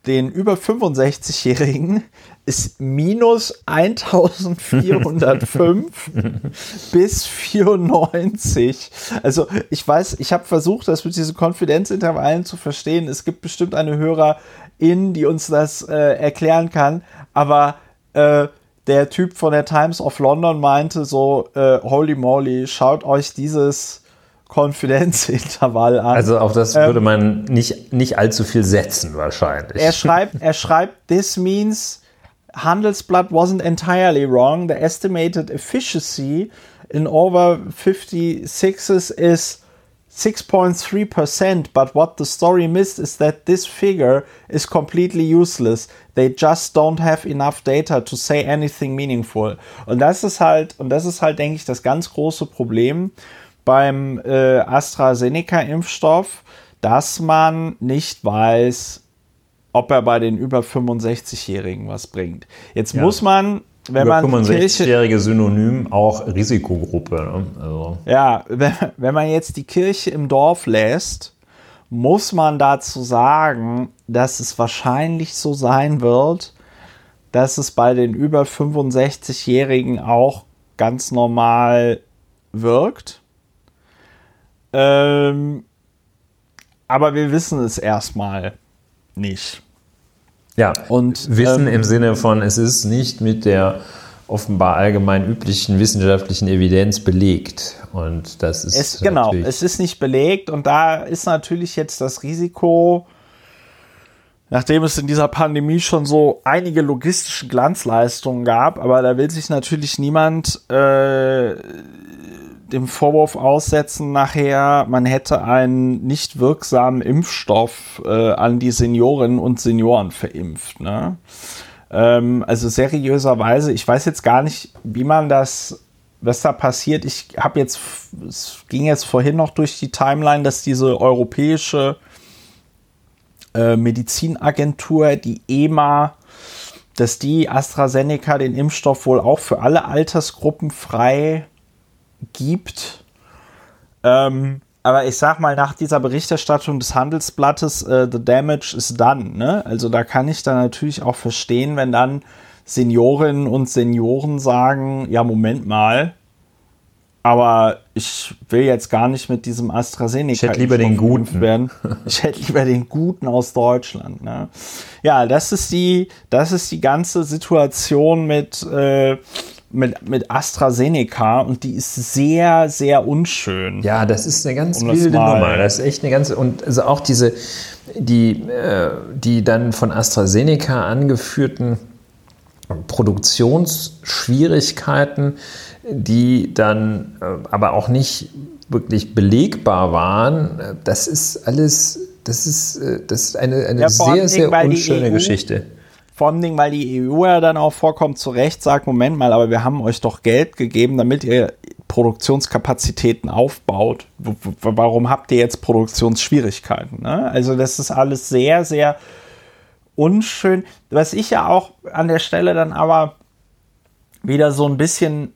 den über 65-Jährigen ist minus 1405 bis 94. Also ich weiß, ich habe versucht, das mit diesen Konfidenzintervallen zu verstehen. Es gibt bestimmt eine Hörerin, die uns das äh, erklären kann, aber äh, der Typ von der Times of London meinte so, äh, holy moly, schaut euch dieses Konfidenzintervall an. Also auf das ähm, würde man nicht, nicht allzu viel setzen wahrscheinlich. Er schreibt, er schreibt, this means Handelsblatt wasn't entirely wrong. The estimated efficiency in over 56s is 6.3%, but what the story missed is that this figure is completely useless. They just don't have enough data to say anything meaningful. Und das ist halt, und das ist halt, denke ich, das ganz große Problem beim äh, AstraZeneca-Impfstoff, dass man nicht weiß, ob er bei den über 65-Jährigen was bringt. Jetzt ja. muss man, wenn über man 65-jährige Synonym auch Risikogruppe. Ne? Also. Ja, wenn, wenn man jetzt die Kirche im Dorf lässt, muss man dazu sagen, dass es wahrscheinlich so sein wird, dass es bei den über 65-Jährigen auch ganz normal wirkt. Ähm, aber wir wissen es erstmal nicht. Ja, und Wissen ähm, im Sinne von, es ist nicht mit der offenbar allgemein üblichen wissenschaftlichen Evidenz belegt. Und das ist. Es, genau, es ist nicht belegt und da ist natürlich jetzt das Risiko, nachdem es in dieser Pandemie schon so einige logistische Glanzleistungen gab, aber da will sich natürlich niemand äh, dem Vorwurf aussetzen nachher, man hätte einen nicht wirksamen Impfstoff äh, an die Seniorinnen und Senioren verimpft. Ne? Ähm, also seriöserweise, ich weiß jetzt gar nicht, wie man das, was da passiert. Ich habe jetzt, es ging jetzt vorhin noch durch die Timeline, dass diese europäische äh, Medizinagentur, die EMA, dass die AstraZeneca den Impfstoff wohl auch für alle Altersgruppen frei gibt. Ähm, aber ich sag mal, nach dieser Berichterstattung des Handelsblattes, äh, the damage is done. Ne? Also da kann ich dann natürlich auch verstehen, wenn dann Seniorinnen und Senioren sagen, ja, Moment mal, aber ich will jetzt gar nicht mit diesem AstraZeneca. Ich hätte lieber den guten werden. Ich hätte lieber den guten aus Deutschland. Ne? Ja, das ist die, das ist die ganze Situation mit äh, mit, mit AstraZeneca und die ist sehr, sehr unschön. Ja, das ist eine ganz um wilde Nummer. Das ist echt eine ganze, und also auch diese, die, äh, die dann von AstraZeneca angeführten Produktionsschwierigkeiten, die dann äh, aber auch nicht wirklich belegbar waren, das ist alles, das ist, äh, das ist eine, eine ja, sehr, sehr unschöne Geschichte. Vor allem, weil die EU ja dann auch vorkommt, zu Recht sagt, Moment mal, aber wir haben euch doch Geld gegeben, damit ihr Produktionskapazitäten aufbaut. Warum habt ihr jetzt Produktionsschwierigkeiten? Ne? Also das ist alles sehr, sehr unschön. Was ich ja auch an der Stelle dann aber wieder so ein bisschen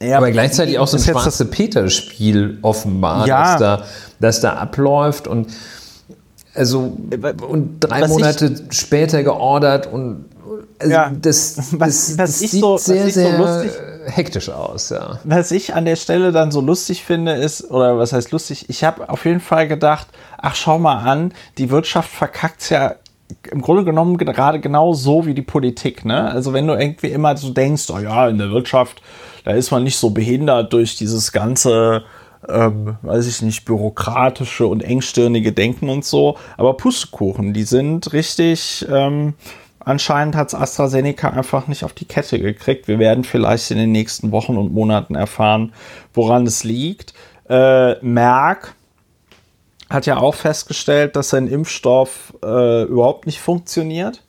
ja, aber gleichzeitig auch so ein schwarze Peter-Spiel offenbar, ja. dass, da, das da abläuft und also und drei was Monate ich, später geordert und also ja, das, das, was, was das sieht so, sehr, sehr so lustig, hektisch aus, ja. Was ich an der Stelle dann so lustig finde, ist, oder was heißt lustig, ich habe auf jeden Fall gedacht, ach schau mal an, die Wirtschaft verkackt ja im Grunde genommen gerade genau so wie die Politik. Ne? Also wenn du irgendwie immer so denkst, oh ja, in der Wirtschaft, da ist man nicht so behindert durch dieses ganze, ähm, weiß ich nicht, bürokratische und engstirnige Denken und so. Aber Pustekuchen, die sind richtig, ähm, anscheinend hat es AstraZeneca einfach nicht auf die Kette gekriegt. Wir werden vielleicht in den nächsten Wochen und Monaten erfahren, woran es liegt. Äh, Merck hat ja auch festgestellt, dass sein Impfstoff äh, überhaupt nicht funktioniert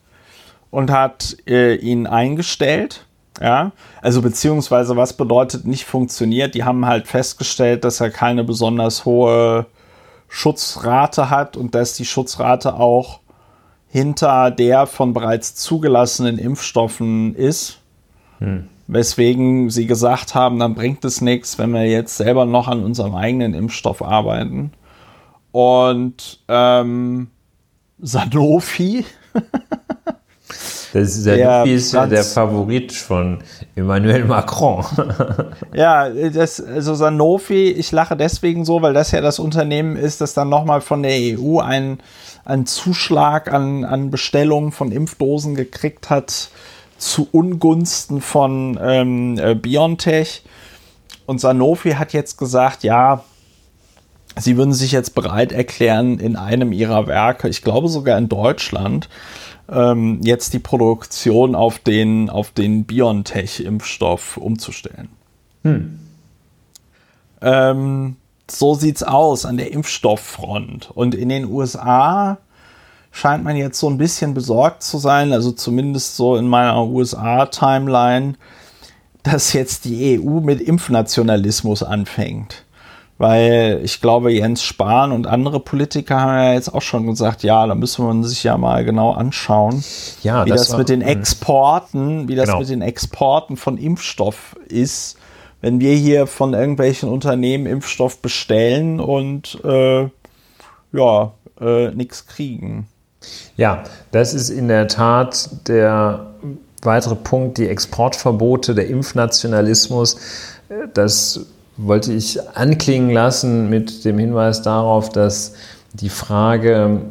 und hat äh, ihn eingestellt. Ja, also beziehungsweise was bedeutet nicht funktioniert? Die haben halt festgestellt, dass er keine besonders hohe Schutzrate hat und dass die Schutzrate auch hinter der von bereits zugelassenen Impfstoffen ist. Hm. Weswegen sie gesagt haben, dann bringt es nichts, wenn wir jetzt selber noch an unserem eigenen Impfstoff arbeiten. Und ähm, Sanofi. das Sanofi ist ja der Favorit von Emmanuel Macron. ja, das, also Sanofi, ich lache deswegen so, weil das ja das Unternehmen ist, das dann nochmal von der EU einen, einen Zuschlag an, an Bestellungen von Impfdosen gekriegt hat zu Ungunsten von ähm, äh, BioNTech. Und Sanofi hat jetzt gesagt, ja, Sie würden sich jetzt bereit erklären, in einem ihrer Werke, ich glaube sogar in Deutschland, ähm, jetzt die Produktion auf den, auf den BioNTech-Impfstoff umzustellen. Hm. Ähm, so sieht's aus an der Impfstofffront. Und in den USA scheint man jetzt so ein bisschen besorgt zu sein, also zumindest so in meiner USA-Timeline, dass jetzt die EU mit Impfnationalismus anfängt. Weil ich glaube, Jens Spahn und andere Politiker haben ja jetzt auch schon gesagt, ja, da müssen wir sich ja mal genau anschauen, ja, wie das, das war, mit den Exporten, wie das genau. mit den Exporten von Impfstoff ist, wenn wir hier von irgendwelchen Unternehmen Impfstoff bestellen und äh, ja, äh, nichts kriegen. Ja, das ist in der Tat der weitere Punkt, die Exportverbote, der Impfnationalismus. Das wollte ich anklingen lassen mit dem Hinweis darauf, dass die Frage,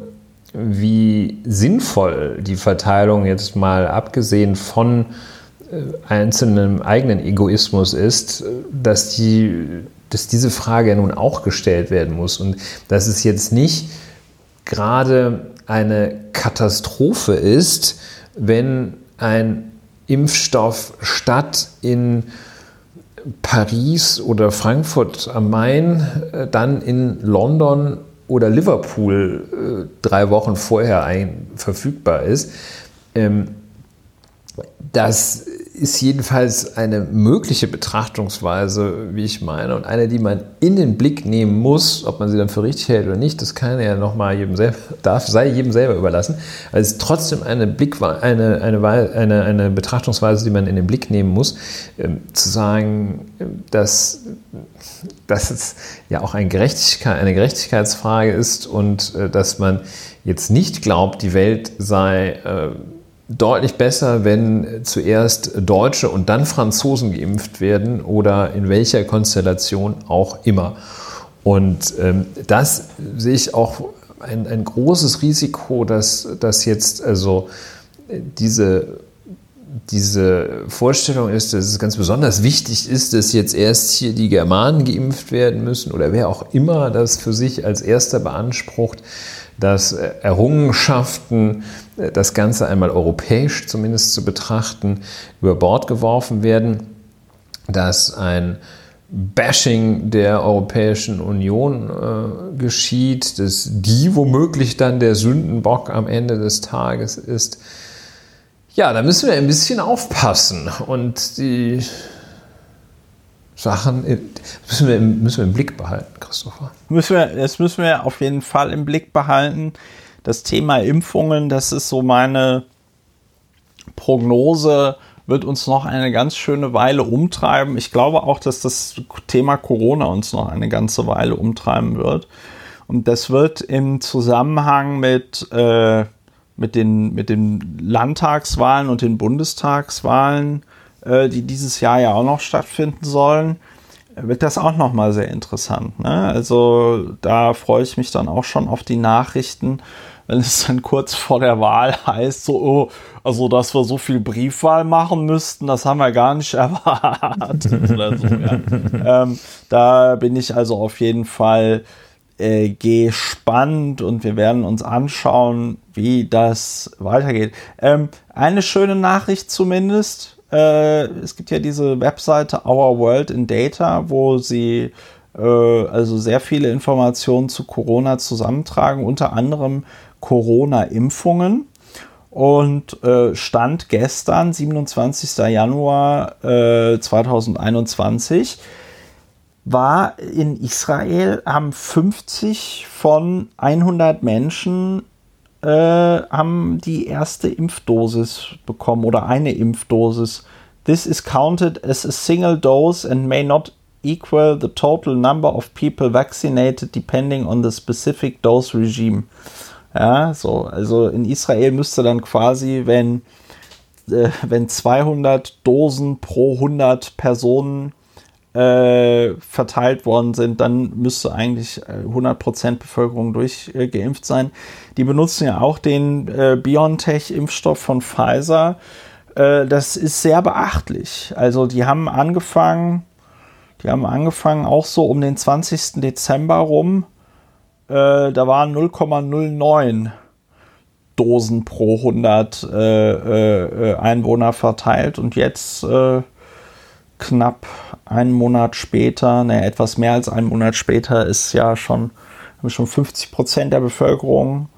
wie sinnvoll die Verteilung jetzt mal abgesehen von äh, einzelnem eigenen Egoismus ist, dass, die, dass diese Frage nun auch gestellt werden muss. Und dass es jetzt nicht gerade eine Katastrophe ist, wenn ein Impfstoff statt in Paris oder Frankfurt am Main äh, dann in London oder Liverpool äh, drei Wochen vorher verfügbar ist. Ähm, das ist jedenfalls eine mögliche Betrachtungsweise, wie ich meine, und eine, die man in den Blick nehmen muss, ob man sie dann für richtig hält oder nicht, das kann ja nochmal jedem selber, darf, sei jedem selber überlassen. Also es ist trotzdem eine, Blick, eine, eine, eine, eine Betrachtungsweise, die man in den Blick nehmen muss, ähm, zu sagen, dass, dass es ja auch eine, Gerechtigkeit, eine Gerechtigkeitsfrage ist und äh, dass man jetzt nicht glaubt, die Welt sei äh, deutlich besser, wenn zuerst Deutsche und dann Franzosen geimpft werden oder in welcher Konstellation auch immer. Und ähm, das sehe ich auch ein, ein großes Risiko, dass, dass jetzt also diese, diese Vorstellung ist, dass es ganz besonders wichtig ist, dass jetzt erst hier die Germanen geimpft werden müssen oder wer auch immer das für sich als erster beansprucht, dass Errungenschaften, äh, das Ganze einmal europäisch zumindest zu betrachten, über Bord geworfen werden, dass ein Bashing der Europäischen Union äh, geschieht, dass die womöglich dann der Sündenbock am Ende des Tages ist. Ja, da müssen wir ein bisschen aufpassen und die Sachen müssen wir, müssen wir im Blick behalten, Christopher. Müssen wir, das müssen wir auf jeden Fall im Blick behalten. Das Thema Impfungen, das ist so meine Prognose, wird uns noch eine ganz schöne Weile umtreiben. Ich glaube auch, dass das Thema Corona uns noch eine ganze Weile umtreiben wird. Und das wird im Zusammenhang mit, äh, mit, den, mit den Landtagswahlen und den Bundestagswahlen die dieses Jahr ja auch noch stattfinden sollen, wird das auch nochmal sehr interessant. Ne? Also da freue ich mich dann auch schon auf die Nachrichten, wenn es dann kurz vor der Wahl heißt, so, oh, also dass wir so viel Briefwahl machen müssten, das haben wir gar nicht erwartet oder so. Ja. ähm, da bin ich also auf jeden Fall äh, gespannt und wir werden uns anschauen, wie das weitergeht. Ähm, eine schöne Nachricht zumindest. Äh, es gibt ja diese Webseite Our World in Data, wo sie äh, also sehr viele Informationen zu Corona zusammentragen, unter anderem Corona-Impfungen. Und äh, Stand gestern, 27. Januar äh, 2021, war in Israel, haben 50 von 100 Menschen äh, haben die erste Impfdosis bekommen oder eine Impfdosis. This is counted as a single dose and may not equal the total number of people vaccinated depending on the specific dose regime. Ja, so, also in Israel müsste dann quasi, wenn, äh, wenn 200 Dosen pro 100 Personen äh, verteilt worden sind, dann müsste eigentlich 100% äh, Bevölkerung durchgeimpft sein. Die benutzen ja auch den äh, BioNTech-Impfstoff von Pfizer. Äh, das ist sehr beachtlich. Also die haben angefangen, die haben angefangen auch so um den 20. Dezember rum. Äh, da waren 0,09 Dosen pro 100 äh, Einwohner verteilt und jetzt knapp einen Monat später, ne, etwas mehr als einen Monat später, ist ja schon, haben schon 50 Prozent der Bevölkerung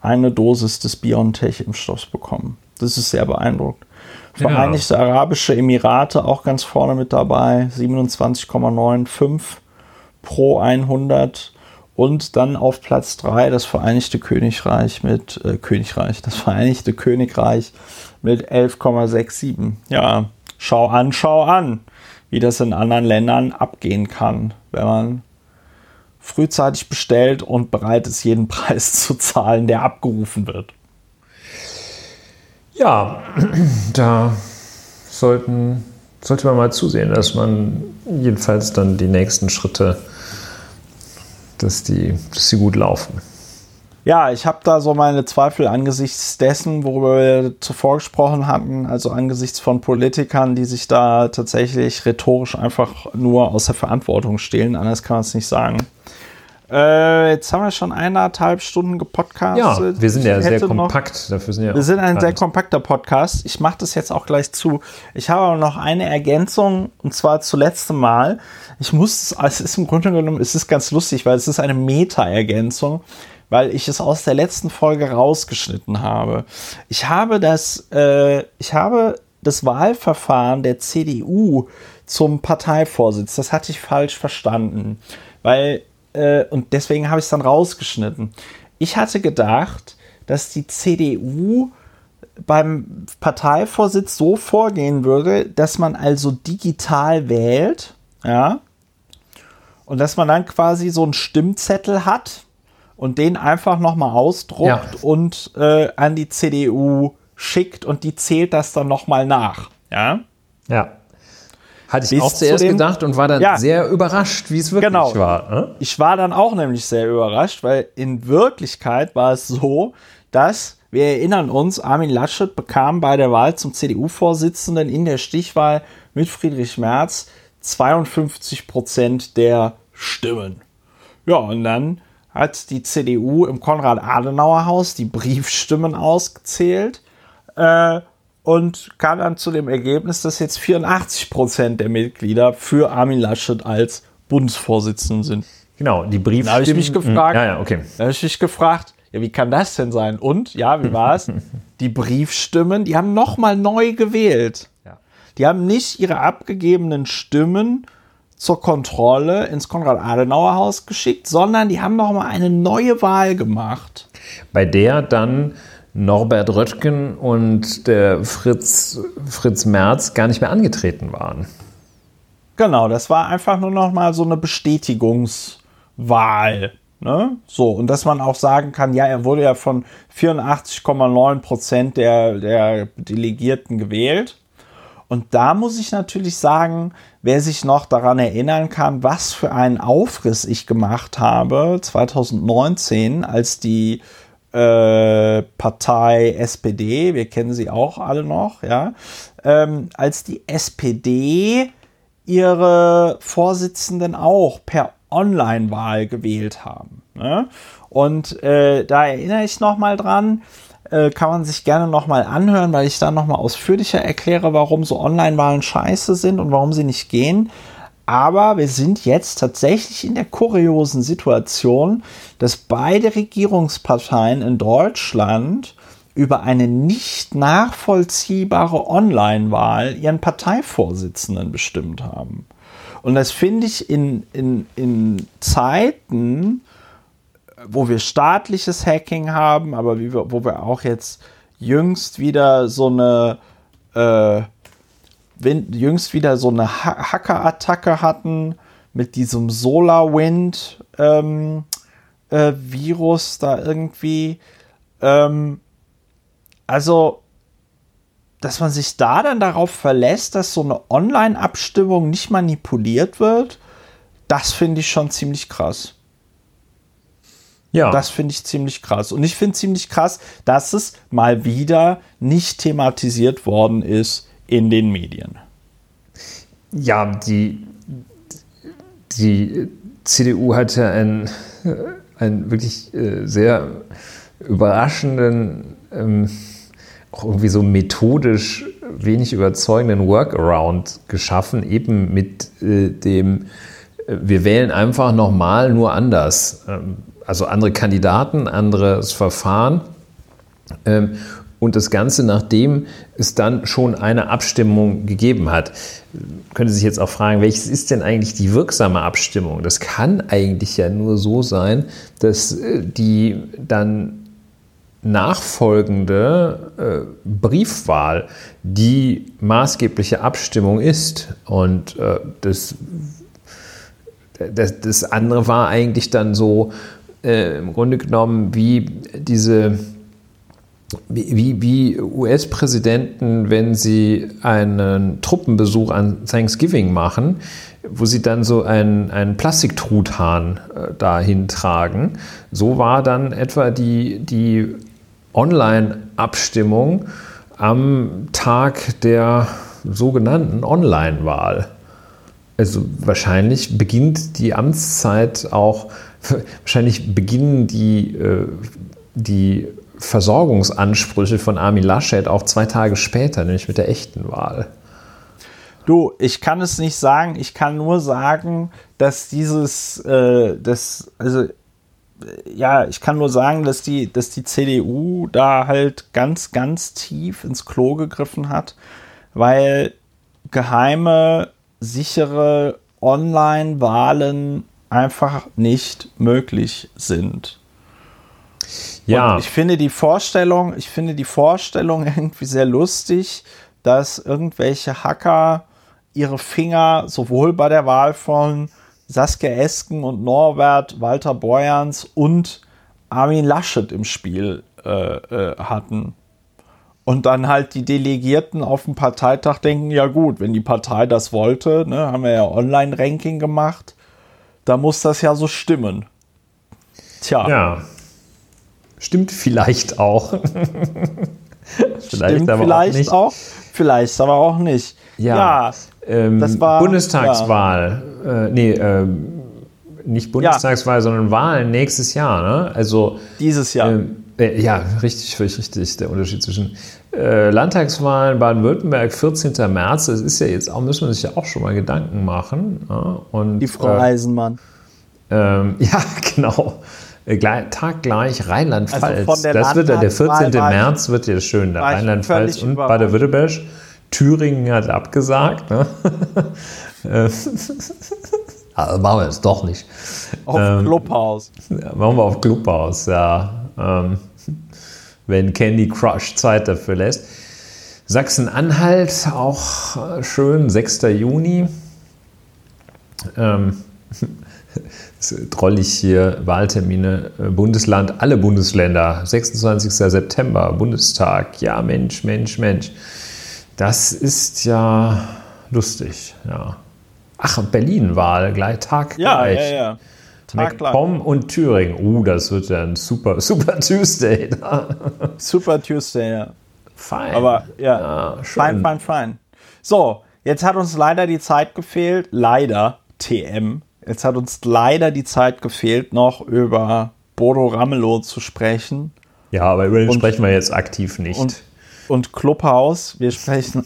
eine Dosis des BioNTech-Impfstoffs bekommen. Das ist sehr beeindruckend. Vereinigte ja. Arabische Emirate auch ganz vorne mit dabei, 27,95 pro 100 und dann auf Platz 3 das Vereinigte Königreich mit äh, Königreich, das Vereinigte Königreich mit 11,67. Ja, schau an, schau an wie das in anderen Ländern abgehen kann, wenn man frühzeitig bestellt und bereit ist, jeden Preis zu zahlen, der abgerufen wird. Ja, da sollten, sollte man mal zusehen, dass man jedenfalls dann die nächsten Schritte, dass die, dass sie gut laufen ja, ich habe da so meine Zweifel angesichts dessen, worüber wir zuvor gesprochen hatten, also angesichts von Politikern, die sich da tatsächlich rhetorisch einfach nur aus der Verantwortung stehlen, anders kann man es nicht sagen. Äh, jetzt haben wir schon eineinhalb Stunden gepodcastet. Ja, wir sind ja sehr kompakt. Noch, Dafür sind ja wir sind ein sehr kompakter Podcast. Ich mache das jetzt auch gleich zu. Ich habe aber noch eine Ergänzung und zwar zuletzt Mal. Ich muss, es ist im Grunde genommen, es ist ganz lustig, weil es ist eine Meta-Ergänzung weil ich es aus der letzten Folge rausgeschnitten habe. Ich habe das, äh, ich habe das Wahlverfahren der CDU zum Parteivorsitz, das hatte ich falsch verstanden, weil äh, und deswegen habe ich es dann rausgeschnitten. Ich hatte gedacht, dass die CDU beim Parteivorsitz so vorgehen würde, dass man also digital wählt, ja, und dass man dann quasi so einen Stimmzettel hat, und den einfach nochmal ausdruckt ja. und äh, an die CDU schickt und die zählt das dann nochmal nach. Ja. Ja. Hatte ich Bis auch zuerst zu gedacht und war dann ja, sehr überrascht, wie es wirklich genau. war. Ne? Ich war dann auch nämlich sehr überrascht, weil in Wirklichkeit war es so, dass, wir erinnern uns, Armin Laschet bekam bei der Wahl zum CDU-Vorsitzenden in der Stichwahl mit Friedrich Merz 52 Prozent der Stimmen. Ja, und dann hat die CDU im Konrad-Adenauer-Haus die Briefstimmen ausgezählt äh, und kam dann zu dem Ergebnis, dass jetzt 84 Prozent der Mitglieder für Armin Laschet als Bundesvorsitzenden sind. Genau, die Briefstimmen. Da habe ich mich gefragt, ja, ja, okay. da habe ich mich gefragt, ja, wie kann das denn sein? Und, ja, wie war es? die Briefstimmen, die haben nochmal neu gewählt. Ja. Die haben nicht ihre abgegebenen Stimmen zur Kontrolle ins Konrad-Adenauer-Haus geschickt, sondern die haben noch mal eine neue Wahl gemacht. Bei der dann Norbert Röttgen und der Fritz, Fritz Merz gar nicht mehr angetreten waren. Genau, das war einfach nur noch mal so eine Bestätigungswahl. Ne? So, und dass man auch sagen kann, ja, er wurde ja von 84,9 Prozent der, der Delegierten gewählt. Und da muss ich natürlich sagen, wer sich noch daran erinnern kann, was für einen Aufriss ich gemacht habe 2019, als die äh, Partei SPD, wir kennen sie auch alle noch, ja, ähm, als die SPD ihre Vorsitzenden auch per Online-Wahl gewählt haben. Ne? Und äh, da erinnere ich noch mal dran, äh, kann man sich gerne noch mal anhören, weil ich da noch mal ausführlicher erkläre, warum so Online-Wahlen scheiße sind und warum sie nicht gehen. Aber wir sind jetzt tatsächlich in der kuriosen Situation, dass beide Regierungsparteien in Deutschland über eine nicht nachvollziehbare Online-Wahl ihren Parteivorsitzenden bestimmt haben. Und das finde ich in, in, in Zeiten, wo wir staatliches Hacking haben, aber wir, wo wir auch jetzt jüngst wieder so eine äh, jüngst wieder so eine ha Hacker-Attacke hatten mit diesem SolarWind ähm, äh, Virus da irgendwie. Ähm, also, dass man sich da dann darauf verlässt, dass so eine Online-Abstimmung nicht manipuliert wird, das finde ich schon ziemlich krass. Ja. Das finde ich ziemlich krass. Und ich finde ziemlich krass, dass es mal wieder nicht thematisiert worden ist in den Medien. Ja, die, die CDU hat ja einen, einen wirklich äh, sehr überraschenden, ähm, auch irgendwie so methodisch wenig überzeugenden Workaround geschaffen, eben mit äh, dem, äh, wir wählen einfach nochmal nur anders. Ähm, also andere Kandidaten, anderes Verfahren. Ähm, und das Ganze, nachdem es dann schon eine Abstimmung gegeben hat. Könnte sich jetzt auch fragen, welches ist denn eigentlich die wirksame Abstimmung? Das kann eigentlich ja nur so sein, dass äh, die dann nachfolgende äh, Briefwahl die maßgebliche Abstimmung ist. Und äh, das, das, das, andere war eigentlich dann so äh, im Grunde genommen wie diese wie, wie US-Präsidenten, wenn sie einen Truppenbesuch an Thanksgiving machen, wo sie dann so einen, einen Plastiktruthahn äh, dahin tragen. So war dann etwa die, die Online-Abstimmung am Tag der sogenannten Online-Wahl. Also wahrscheinlich beginnt die Amtszeit auch, wahrscheinlich beginnen die, äh, die Versorgungsansprüche von Armin Laschet auch zwei Tage später, nämlich mit der echten Wahl. Du, ich kann es nicht sagen. Ich kann nur sagen, dass dieses, äh, das, also ja, ich kann nur sagen, dass die, dass die CDU da halt ganz, ganz tief ins Klo gegriffen hat, weil geheime, sichere Online-Wahlen einfach nicht möglich sind. Ja. Und ich finde die Vorstellung, ich finde die Vorstellung irgendwie sehr lustig, dass irgendwelche Hacker ihre Finger sowohl bei der Wahl von Saskia Esken und Norbert Walter Borjans und Armin Laschet im Spiel äh, äh, hatten. Und dann halt die Delegierten auf dem Parteitag denken, ja gut, wenn die Partei das wollte, ne, haben wir ja Online-Ranking gemacht, da muss das ja so stimmen. Tja. Ja. Stimmt vielleicht auch. vielleicht Stimmt aber vielleicht auch, auch, vielleicht aber auch nicht. Ja, ja ähm, das war Bundestagswahl. Ja. Äh, nee, äh, nicht Bundestagswahl, ja. sondern Wahlen nächstes Jahr. Ne? Also dieses Jahr. Ähm, äh, ja, richtig, völlig richtig. Der Unterschied zwischen äh, Landtagswahlen Baden-Württemberg 14. März. Das ist ja jetzt auch müssen wir sich ja auch schon mal Gedanken machen. Ne? Und, Die Frau Eisenmann. Ähm, ja, genau. Äh, taggleich Rheinland-Pfalz. Also das wird der 14. März wird ja schön. Rheinland-Pfalz und Baden-Württemberg. Thüringen hat abgesagt. Ne? also machen wir es doch nicht. Auf ähm, Clubhaus. Ja, machen wir auf Clubhaus, ja. Ähm, wenn Candy Crush Zeit dafür lässt. Sachsen-Anhalt, auch schön, 6. Juni. Ähm, troll ich hier Wahltermine, äh, Bundesland, alle Bundesländer, 26. September, Bundestag, ja Mensch, Mensch, Mensch. Das ist ja lustig, ja. Ach, Berlin-Wahl, gleich Tag ja, gleich. Ja, ja. MacPom und Thüringen. Uh, das wird ja ein super, super Tuesday. super Tuesday, ja. Fein. Aber ja, ja fein, fein, fein. So, jetzt hat uns leider die Zeit gefehlt. Leider, TM. Jetzt hat uns leider die Zeit gefehlt, noch über Bodo Ramelow zu sprechen. Ja, aber über den und, sprechen wir jetzt aktiv nicht. Und, und Clubhouse, wir sprechen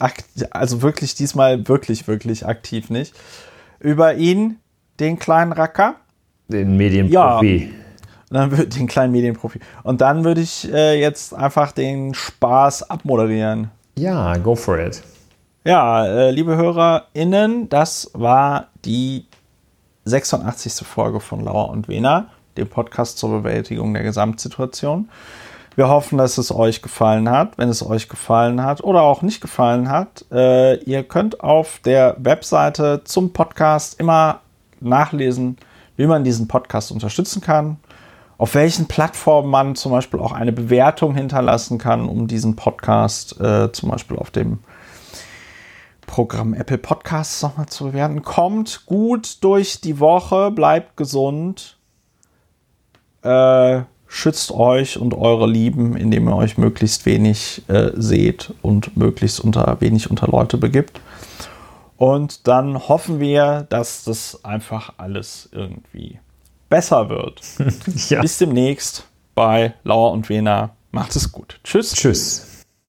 also wirklich diesmal wirklich, wirklich aktiv nicht. Über ihn, den kleinen Racker. Den Medienprofi. Ja. dann würde den kleinen Medienprofi. Und dann würde ich äh, jetzt einfach den Spaß abmoderieren. Ja, go for it. Ja, äh, liebe HörerInnen, das war die 86. Folge von Lauer und Wena, dem Podcast zur Bewältigung der Gesamtsituation. Wir hoffen, dass es euch gefallen hat. Wenn es euch gefallen hat oder auch nicht gefallen hat, äh, ihr könnt auf der Webseite zum Podcast immer nachlesen, wie man diesen Podcast unterstützen kann, auf welchen Plattformen man zum Beispiel auch eine Bewertung hinterlassen kann, um diesen Podcast äh, zum Beispiel auf dem Programm Apple Podcasts nochmal zu bewerten. Kommt gut durch die Woche, bleibt gesund. Äh, schützt euch und eure Lieben, indem ihr euch möglichst wenig äh, seht und möglichst unter, wenig unter Leute begibt. Und dann hoffen wir, dass das einfach alles irgendwie besser wird. ja. Bis demnächst bei Lauer und Wena. Macht es gut. Tschüss. Tschüss.